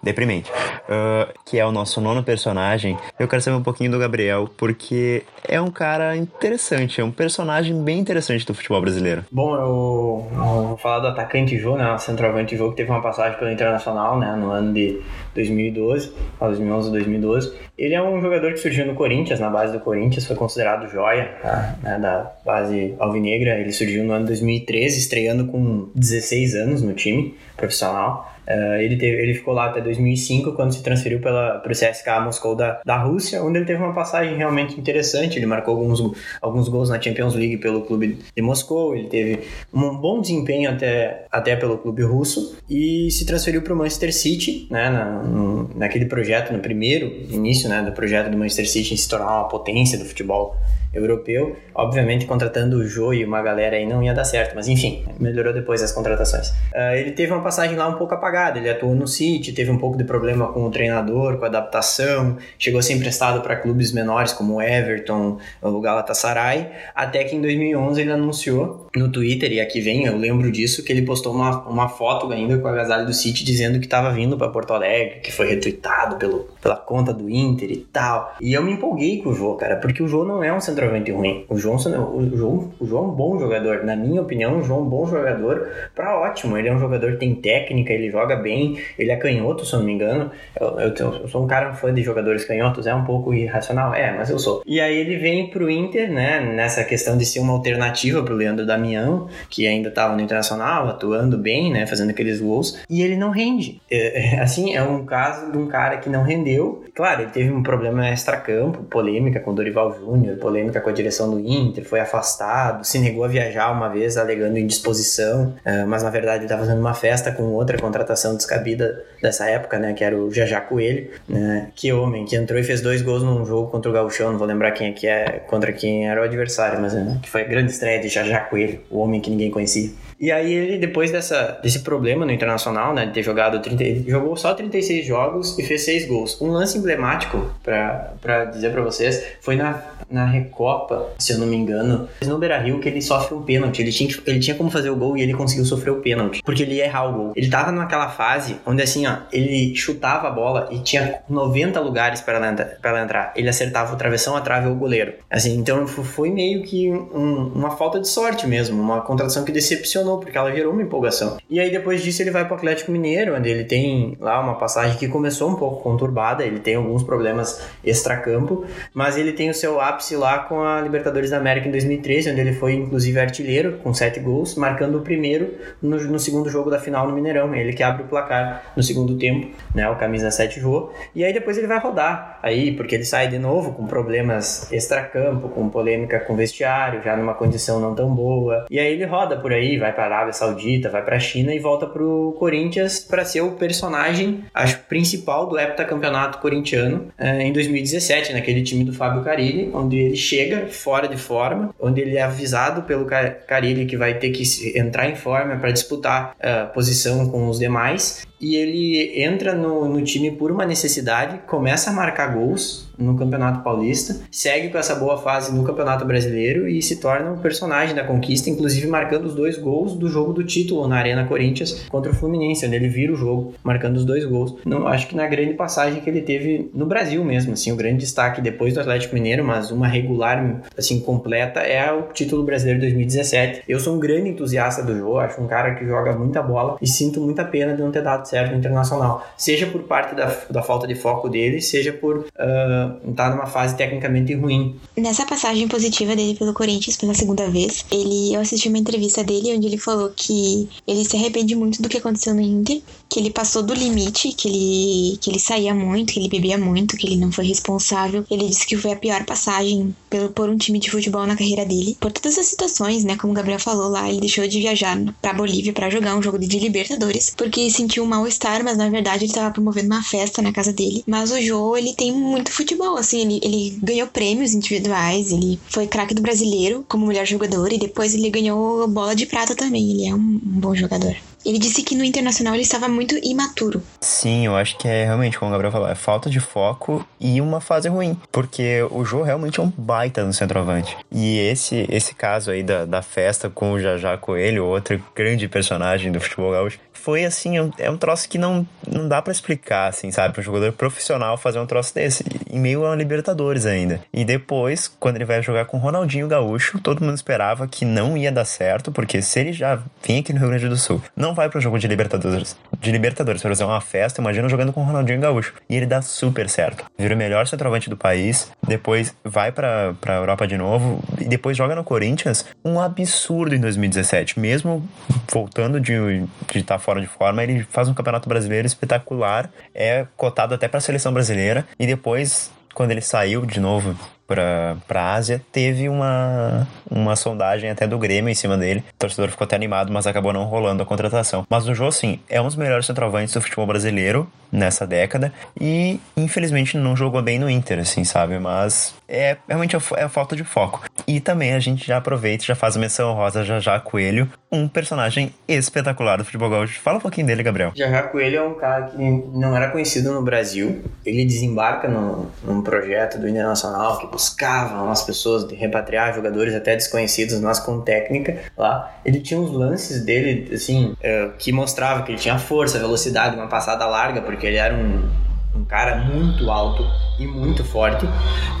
Deprimente. Ah, que é o nosso nono personagem. Eu quero saber um pouquinho do Gabriel, porque é um cara interessante, é um personagem bem interessante do futebol brasileiro. Bom, eu, eu vou falar do atacante Jô, né? Centroavante Jô, que teve uma passagem pelo Internacional, né? No ano de 2012, 2011, 2012. Ele é um jogador que surgiu no Corinthians, na base do Corinthians, foi considerado joia tá? né? da base alvinegra. Ele surgiu no ano de 2013, estreando com 16 anos no time profissional. Eh, ele, teve, ele ficou lá até 2005, quando se transferiu para o CSKA Moscou da, da Rússia, onde ele teve uma passagem realmente interessante. Ele marcou alguns, alguns gols na Champions League pelo clube de Moscou, ele teve um bom desempenho até, até pelo clube russo e se transferiu para o Manchester City, né, na, no, naquele projeto, no primeiro início né, do projeto do Manchester City em se tornar uma potência do futebol europeu. Obviamente, contratando o Jô e uma galera aí não ia dar certo, mas enfim, melhorou depois as contratações. Uh, ele teve uma passagem lá um pouco apagada, ele atuou no City, teve um pouco de problema com o treinador, com a adaptação, chegou a ser emprestado para clubes menores como o Everton, o Galatasaray, até que em 2011 ele anunciou no Twitter, e aqui vem, eu lembro disso, que ele postou uma, uma foto ainda com a agasalho do City dizendo que estava vindo para Porto Alegre, que foi retweetado pelo, pela conta do Inter e tal. E eu me empolguei com o Jô, cara, porque o Jô não é um centroavante ruim. O João, o, João, o João é um bom jogador. Na minha opinião, o João é um bom jogador para ótimo. Ele é um jogador que tem técnica, ele joga bem, ele é canhoto, se eu não me engano. Eu, eu, eu sou um cara fã de jogadores canhotos, é um pouco irracional, é, mas eu sou. E aí ele vem pro Inter, né, nessa questão de ser uma alternativa pro Leandro Damião, que ainda estava no Internacional, atuando bem, né, fazendo aqueles gols, e ele não rende. É, é, assim, é um caso de um cara que não rendeu. Claro, ele teve um problema extra-campo, polêmica com o Dorival Júnior, polêmica com a direção do Inter, foi afastado, se negou a viajar uma vez alegando indisposição, uh, mas na verdade estava fazendo uma festa com outra contratação descabida dessa época, né, que era o Jajá Coelho, né, que homem, que entrou e fez dois gols num jogo contra o Gauchão, não vou lembrar quem é que é, contra quem era o adversário, mas né, que foi a grande estreia de Jajá Coelho, o homem que ninguém conhecia. E aí ele, depois dessa, desse problema no Internacional, né, de ter jogado 30, ele jogou só 36 jogos e fez 6 gols. Um lance emblemático, para dizer para vocês, foi na, na Recopa, se eu não me engano, no Beira-Rio, que ele sofre um pênalti. Ele tinha, ele tinha como fazer o gol e ele conseguiu sofrer o pênalti, porque ele ia errar o gol. Ele tava naquela fase onde, assim, ó, ele chutava a bola e tinha 90 lugares para ela, entrar. Ele acertava o travessão, a trave ou o goleiro. Assim, então foi meio que um, uma falta de sorte mesmo, uma contratação que decepcionou porque ela gerou uma empolgação. E aí depois disso ele vai para o Atlético Mineiro, onde ele tem lá uma passagem que começou um pouco conturbada, ele tem alguns problemas extracampo, mas ele tem o seu ápice lá com a Libertadores da América em 2013, onde ele foi inclusive artilheiro com sete gols, marcando o primeiro no, no segundo jogo da final no Mineirão. Ele que abre o placar no segundo tempo, né? O camisa 7 voa. E aí depois ele vai rodar aí, porque ele sai de novo com problemas extracampo, com polêmica com vestiário, já numa condição não tão boa. E aí ele roda por aí, vai para Arábia Saudita, vai para a China e volta para o Corinthians para ser o personagem, acho, principal do heptacampeonato corintiano eh, em 2017, naquele time do Fábio Carilli, onde ele chega fora de forma, onde ele é avisado pelo Carilli que vai ter que entrar em forma para disputar a uh, posição com os demais e ele entra no, no time por uma necessidade, começa a marcar gols no Campeonato Paulista, segue com essa boa fase no Campeonato Brasileiro e se torna um personagem da conquista, inclusive marcando os dois gols do jogo do título na Arena Corinthians contra o Fluminense, onde ele vira o jogo marcando os dois gols. Não acho que na grande passagem que ele teve no Brasil mesmo, assim, o grande destaque depois do Atlético Mineiro, mas uma regular assim completa é o título brasileiro 2017. Eu sou um grande entusiasta do jogo, acho um cara que joga muita bola e sinto muita pena de não ter dado certo internacional, seja por parte da, da falta de foco dele, seja por uh, estar numa fase tecnicamente ruim. Nessa passagem positiva dele pelo Corinthians pela segunda vez, ele eu assisti uma entrevista dele onde ele falou que ele se arrepende muito do que aconteceu no Inter, que ele passou do limite, que ele que ele saía muito, que ele bebia muito, que ele não foi responsável. Ele disse que foi a pior passagem pelo, por um time de futebol na carreira dele, por todas as situações, né, como o Gabriel falou lá, ele deixou de viajar para Bolívia para jogar um jogo de Libertadores, porque sentiu um mal-estar, mas na verdade ele estava promovendo uma festa na casa dele. Mas o Jô, ele tem muito futebol, assim, ele, ele ganhou prêmios individuais, ele foi craque do brasileiro como melhor jogador e depois ele ganhou bola de prata também. Ele é um, um bom jogador. Ele disse que no Internacional ele estava muito imaturo. Sim, eu acho que é realmente, como o Gabriel falou, é falta de foco e uma fase ruim. Porque o Jô realmente é um baita no centroavante. E esse esse caso aí da, da festa com o Jajá Coelho, outro grande personagem do futebol gaúcho, foi assim, é um troço que não, não dá para explicar, assim, sabe? Pra um jogador profissional fazer um troço desse, em meio a Libertadores ainda. E depois, quando ele vai jogar com Ronaldinho Gaúcho, todo mundo esperava que não ia dar certo, porque se ele já vinha aqui no Rio Grande do Sul, não vai pro jogo de Libertadores, de Libertadores, pra fazer uma festa, imagina jogando com o Ronaldinho Gaúcho. E ele dá super certo. Vira o melhor centroavante do país, depois vai pra, pra Europa de novo, e depois joga no Corinthians. Um absurdo em 2017. Mesmo voltando de estar tá fora de forma, ele faz um campeonato brasileiro espetacular, é cotado até pra seleção brasileira, e depois quando ele saiu de novo para a Ásia, teve uma, uma sondagem até do Grêmio em cima dele. O torcedor ficou até animado, mas acabou não rolando a contratação. Mas o Jô, sim, é um dos melhores centroavantes do futebol brasileiro nessa década e infelizmente não jogou bem no Inter, assim, sabe? Mas é realmente é, é falta de foco. E também a gente já aproveita já faz a menção rosa já já Coelho, um personagem espetacular do futebol gaúcho. Fala um pouquinho dele, Gabriel. Já Coelho é um cara que não era conhecido no Brasil. Ele desembarca no, num projeto do Internacional que buscava as pessoas de repatriar jogadores até desconhecidos, mas com técnica lá. Ele tinha uns lances dele, assim, é, que mostrava que ele tinha força, velocidade, uma passada larga, porque ele era um, um cara muito alto e muito forte,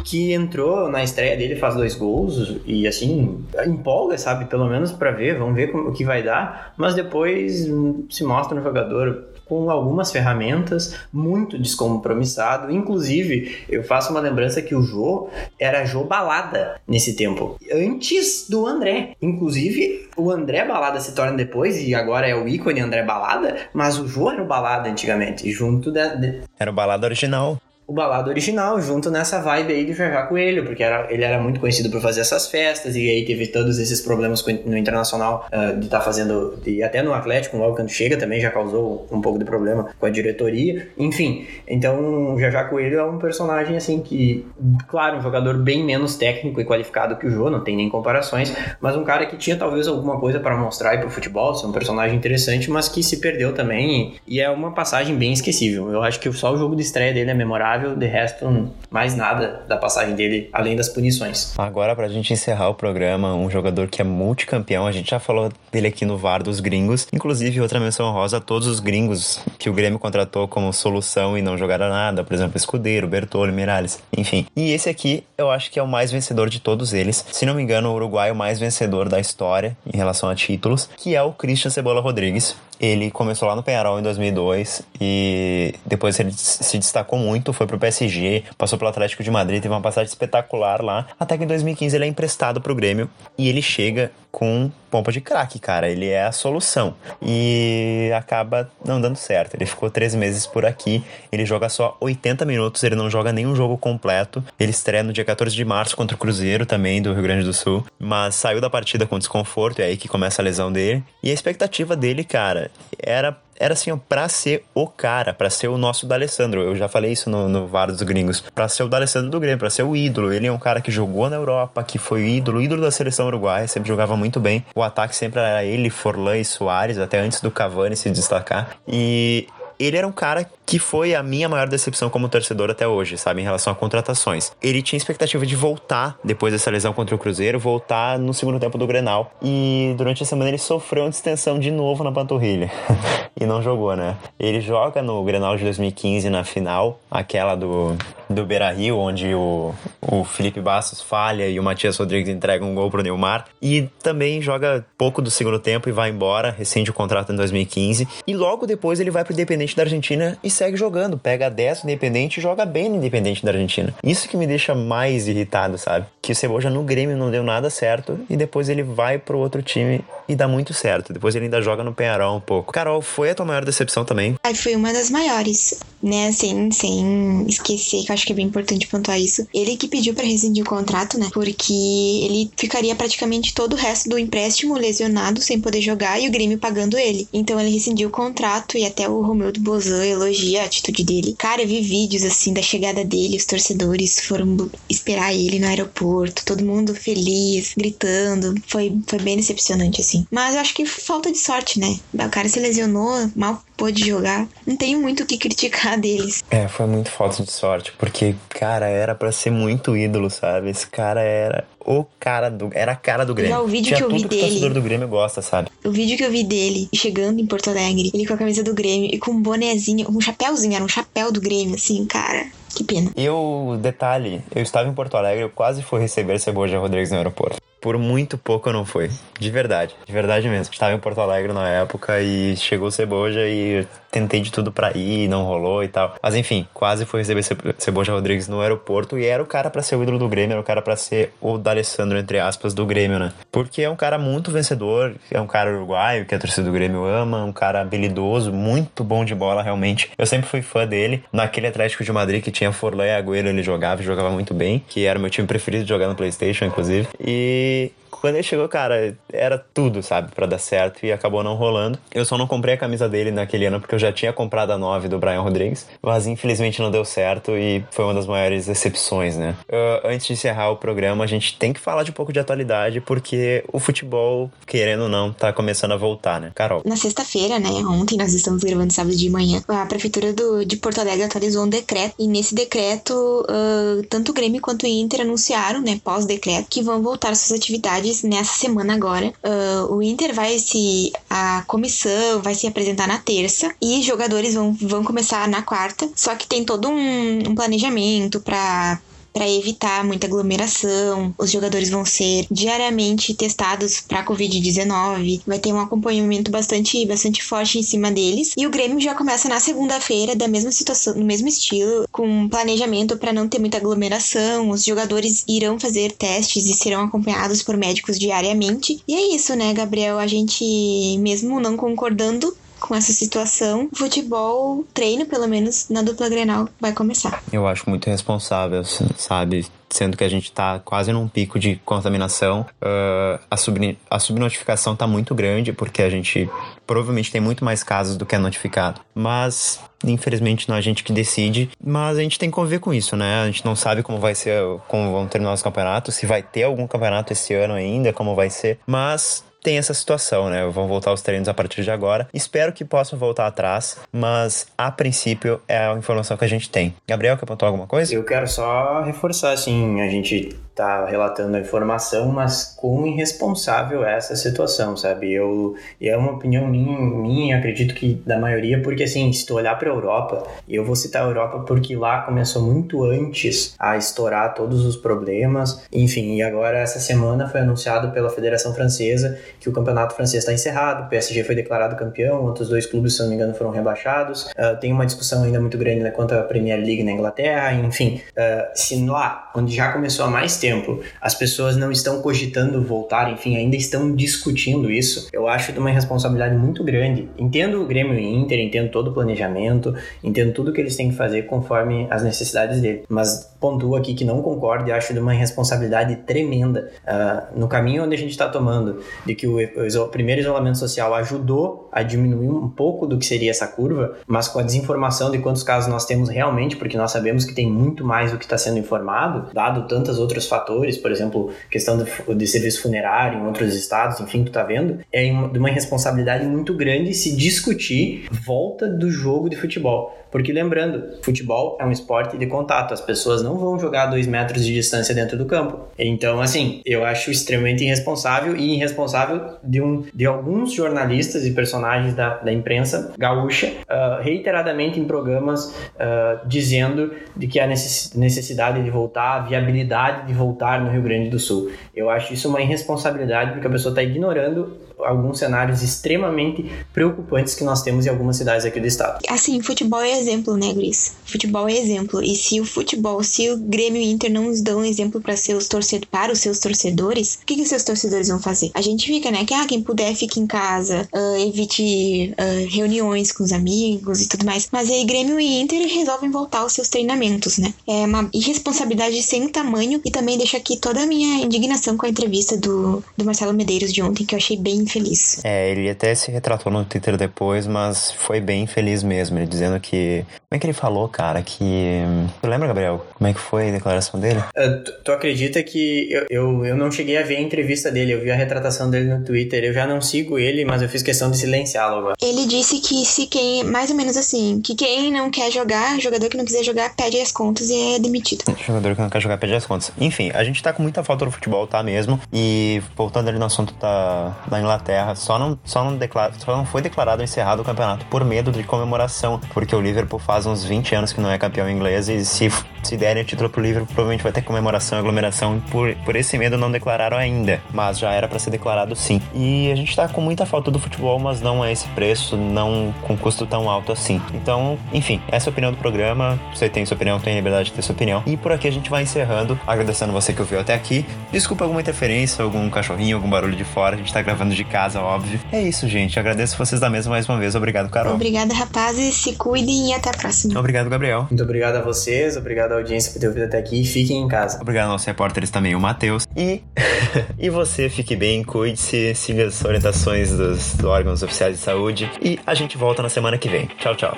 que entrou na estreia dele, faz dois gols e assim, empolga, sabe? Pelo menos para ver, vamos ver como, o que vai dar, mas depois se mostra um jogador com algumas ferramentas, muito descompromissado. Inclusive, eu faço uma lembrança que o Jô era Jô Balada nesse tempo, antes do André. Inclusive, o André Balada se torna depois e agora é o ícone André Balada, mas o Jô era o Balada antigamente, junto da. Era o Balada original o balado original, junto nessa vibe aí do Jajá Coelho, porque era, ele era muito conhecido por fazer essas festas, e aí teve todos esses problemas no Internacional uh, de estar tá fazendo, e até no Atlético, logo quando chega, também já causou um pouco de problema com a diretoria, enfim. Então, o Jajá Coelho é um personagem, assim, que, claro, um jogador bem menos técnico e qualificado que o Jô, não tem nem comparações, mas um cara que tinha talvez alguma coisa para mostrar aí pro futebol, ser um personagem interessante, mas que se perdeu também, e, é uma passagem bem esquecível. Eu acho que só o jogo de estreia dele é memorável de resto, mais nada da passagem dele, além das punições. Agora, pra gente encerrar o programa, um jogador que é multicampeão, a gente já falou dele aqui no VAR dos gringos, inclusive outra menção rosa a todos os gringos que o Grêmio contratou como solução e não jogaram nada, por exemplo, Escudeiro, Bertolli, Miralles, enfim. E esse aqui eu acho que é o mais vencedor de todos eles, se não me engano, o uruguaio mais vencedor da história em relação a títulos, que é o Christian Cebola Rodrigues. Ele começou lá no Penharol em 2002 e depois ele se destacou muito, foi pro PSG, passou pelo Atlético de Madrid, teve uma passagem espetacular lá, até que em 2015 ele é emprestado pro Grêmio e ele chega com pompa de craque, cara. Ele é a solução. E acaba não dando certo. Ele ficou três meses por aqui. Ele joga só 80 minutos. Ele não joga nenhum jogo completo. Ele estreia no dia 14 de março contra o Cruzeiro, também do Rio Grande do Sul. Mas saiu da partida com desconforto. É aí que começa a lesão dele. E a expectativa dele, cara, era era assim, pra ser o cara, pra ser o nosso D'Alessandro. Eu já falei isso no, no VAR dos gringos. Pra ser o D'Alessandro do Grêmio, pra ser o ídolo. Ele é um cara que jogou na Europa, que foi ídolo, ídolo da seleção uruguaia, sempre jogava muito bem. O ataque sempre era ele, Forlan e Soares, até antes do Cavani se destacar. E ele era um cara que foi a minha maior decepção como torcedor até hoje, sabe, em relação a contratações. Ele tinha expectativa de voltar depois dessa lesão contra o Cruzeiro, voltar no segundo tempo do Grenal. E durante a semana ele sofreu uma distensão de novo na panturrilha. e não jogou, né? Ele joga no Grenal de 2015 na final, aquela do, do Beira Rio, onde o, o Felipe Bastos falha e o Matias Rodrigues entrega um gol pro Neymar. E também joga pouco do segundo tempo e vai embora, rescinde o contrato em 2015. E logo depois ele vai pro Independente da Argentina e segue jogando. Pega 10 do Independente e joga bem no Independente da Argentina. Isso que me deixa mais irritado, sabe? Que o Ceboja no Grêmio não deu nada certo e depois ele vai pro outro time e dá muito certo. Depois ele ainda joga no Penharol um pouco. Carol, foi a tua maior decepção também? Ai, foi uma das maiores, né? Sem, sem esquecer, que eu acho que é bem importante pontuar isso. Ele que pediu para rescindir o contrato, né? Porque ele ficaria praticamente todo o resto do empréstimo lesionado, sem poder jogar, e o Grêmio pagando ele. Então ele rescindiu o contrato e até o Romeu do Bozan elogia a atitude dele. Cara, eu vi vídeos assim da chegada dele, os torcedores foram esperar ele no aeroporto, todo mundo feliz, gritando. Foi, foi bem decepcionante, assim. Mas eu acho que falta de sorte, né? O cara se lesionou, mal pôde jogar. Não tenho muito o que criticar deles. É, foi muito falta de sorte, porque, cara, era para ser muito ídolo, sabe? Esse cara era o cara do. Era a cara do Grêmio. Já o vídeo Tinha que eu vi que dele. O torcedor do Grêmio gosta, sabe? O vídeo que eu vi dele chegando em Porto Alegre, ele com a camisa do Grêmio e com um bonezinho, um chapéuzinho, era um chapéu do Grêmio, assim, cara. Que pena. Eu, detalhe, eu estava em Porto Alegre, eu quase fui receber Ceboja Rodrigues no aeroporto. Por muito pouco não foi. De verdade, de verdade mesmo. Estava em Porto Alegre na época e chegou o Ceboja e tentei de tudo para ir, não rolou e tal. Mas enfim, quase fui receber Ceboja Rodrigues no aeroporto e era o cara para ser o ídolo do Grêmio, era o cara para ser o D'Alessandro, entre aspas, do Grêmio, né? Porque é um cara muito vencedor, é um cara uruguaio que a torcida do Grêmio ama, um cara habilidoso, muito bom de bola realmente. Eu sempre fui fã dele. Naquele Atlético de Madrid que tinha Forlan e Agüero, ele jogava, jogava muito bem, que era o meu time preferido de jogar no PlayStation, inclusive. E eh, quando ele chegou, cara, era tudo, sabe, para dar certo e acabou não rolando. Eu só não comprei a camisa dele naquele ano porque eu já tinha comprado a 9 do Brian Rodrigues, mas infelizmente não deu certo e foi uma das maiores decepções, né? Uh, antes de encerrar o programa, a gente tem que falar de um pouco de atualidade porque o futebol, querendo ou não, tá começando a voltar, né? Carol. Na sexta-feira, né, ontem nós estamos gravando sábado de manhã, a prefeitura do, de Porto Alegre atualizou um decreto e nesse decreto, uh, tanto o Grêmio quanto o Inter anunciaram, né, pós-decreto, que vão voltar suas atividades nessa semana agora. Uh, o Inter vai se. A comissão vai se apresentar na terça e jogadores vão, vão começar na quarta. Só que tem todo um, um planejamento para para evitar muita aglomeração. Os jogadores vão ser diariamente testados para COVID-19. Vai ter um acompanhamento bastante, bastante forte em cima deles. E o Grêmio já começa na segunda-feira da mesma situação, no mesmo estilo, com planejamento para não ter muita aglomeração. Os jogadores irão fazer testes e serão acompanhados por médicos diariamente. E é isso, né, Gabriel? A gente, mesmo não concordando, com essa situação, futebol, treino pelo menos na dupla Grenal vai começar. Eu acho muito responsável, sabe? Sendo que a gente tá quase num pico de contaminação, uh, a, sub, a subnotificação tá muito grande, porque a gente provavelmente tem muito mais casos do que é notificado. Mas infelizmente não é a gente que decide, mas a gente tem que conviver com isso, né? A gente não sabe como vai ser, como vão terminar os campeonatos, se vai ter algum campeonato esse ano ainda, como vai ser, mas tem essa situação, né? Vão voltar os treinos a partir de agora. Espero que possam voltar atrás, mas a princípio é a informação que a gente tem. Gabriel, quer apontar alguma coisa? Eu quero só reforçar, assim, a gente tá relatando a informação, mas quão irresponsável é essa situação, sabe? Eu, e é uma opinião minha, minha, acredito que da maioria, porque assim, se tu olhar para a Europa, eu vou citar a Europa porque lá começou muito antes a estourar todos os problemas, enfim, e agora essa semana foi anunciado pela Federação Francesa que o campeonato francês está encerrado, o PSG foi declarado campeão, outros dois clubes, se não me engano, foram rebaixados, uh, tem uma discussão ainda muito grande né, quanto à Premier League na Inglaterra, enfim, uh, se lá, onde já começou há mais tempo, tempo as pessoas não estão cogitando voltar, enfim, ainda estão discutindo isso, eu acho de uma responsabilidade muito grande. Entendo o Grêmio e Inter, entendo todo o planejamento, entendo tudo que eles têm que fazer conforme as necessidades dele, mas pontuo aqui que não concordo e acho de uma responsabilidade tremenda uh, no caminho onde a gente está tomando, de que o, o, primeiro isolamento social ajudou a diminuir um pouco do que seria essa curva, mas com a desinformação de quantos casos nós temos realmente, porque nós sabemos que tem muito mais do que está sendo informado, dado tantos outros fatores, por exemplo, questão de, de serviço funerário em outros estados, enfim, tu tá vendo, é de uma responsabilidade muito grande se discutir volta do jogo de futebol. Porque lembrando, futebol é um esporte de contato, as pessoas não vão jogar a dois metros de distância dentro do campo. Então, assim, eu acho extremamente irresponsável e irresponsável de, um, de alguns jornalistas e personagens da, da imprensa gaúcha uh, reiteradamente em programas uh, dizendo de que a necessidade de voltar, a viabilidade de voltar no Rio Grande do Sul. Eu acho isso uma irresponsabilidade porque a pessoa está ignorando alguns cenários extremamente preocupantes que nós temos em algumas cidades aqui do estado. Assim, futebol é exemplo, né, Gris? Futebol é exemplo. E se o futebol, se o Grêmio e Inter não nos dão exemplo para seus torcedores, para os seus torcedores, o que, que os seus torcedores vão fazer? A gente fica, né, que ah, quem puder fique em casa, uh, evite uh, reuniões com os amigos e tudo mais. Mas aí Grêmio e Inter resolvem voltar aos seus treinamentos, né? É uma irresponsabilidade sem tamanho e também deixa aqui toda a minha indignação com a entrevista do, do Marcelo Medeiros de ontem, que eu achei bem infeliz. É, ele até se retratou no Twitter depois, mas foi bem infeliz mesmo. Ele dizendo que. Como é que ele falou, cara? Que. Tu lembra, Gabriel? Como é que foi a declaração dele? Uh, tu, tu, acredita que eu, eu, eu não cheguei a ver a entrevista dele, eu vi a retratação dele no Twitter. Eu já não sigo ele, mas eu fiz questão de silenciá-lo agora. Ele disse que se quem. Mais ou menos assim, que quem não quer jogar, jogador que não quiser jogar, pede as contas e é demitido. Jogador que não quer jogar, pede as contas. Enfim, a gente tá com muita falta no futebol, tá mesmo? E voltando ali no assunto da, da Inglaterra Inglaterra só não, só não, declara, só não foi declarado encerrado o campeonato por medo de comemoração, porque o Liverpool faz uns 20 anos que não é campeão inglês e se, se derem o título pro Liverpool, provavelmente vai ter comemoração e aglomeração. Por, por esse medo não declararam ainda, mas já era para ser declarado sim. E a gente tá com muita falta do futebol, mas não é esse preço, não com custo tão alto assim. Então, enfim, essa é a opinião do programa. Você tem sua opinião, tem liberdade de ter sua opinião. E por aqui a gente vai encerrando, agradecendo você que ouviu até aqui. Desculpa alguma interferência, algum cachorrinho, algum barulho de fora. A gente tá gravando de casa, óbvio. É isso, gente. Agradeço vocês da mesa mais uma vez. Obrigado, Carol. Obrigada, rapazes. Se cuidem e até a próxima. Obrigado, Gabriel. Muito obrigado a vocês, obrigado à audiência por ter ouvido até aqui. Fiquem em casa. Obrigado aos nossos repórteres também, o Matheus. E, e você, fique bem, cuide-se, siga as orientações dos, dos órgãos oficiais de saúde. E a gente volta na semana que vem. Tchau, tchau.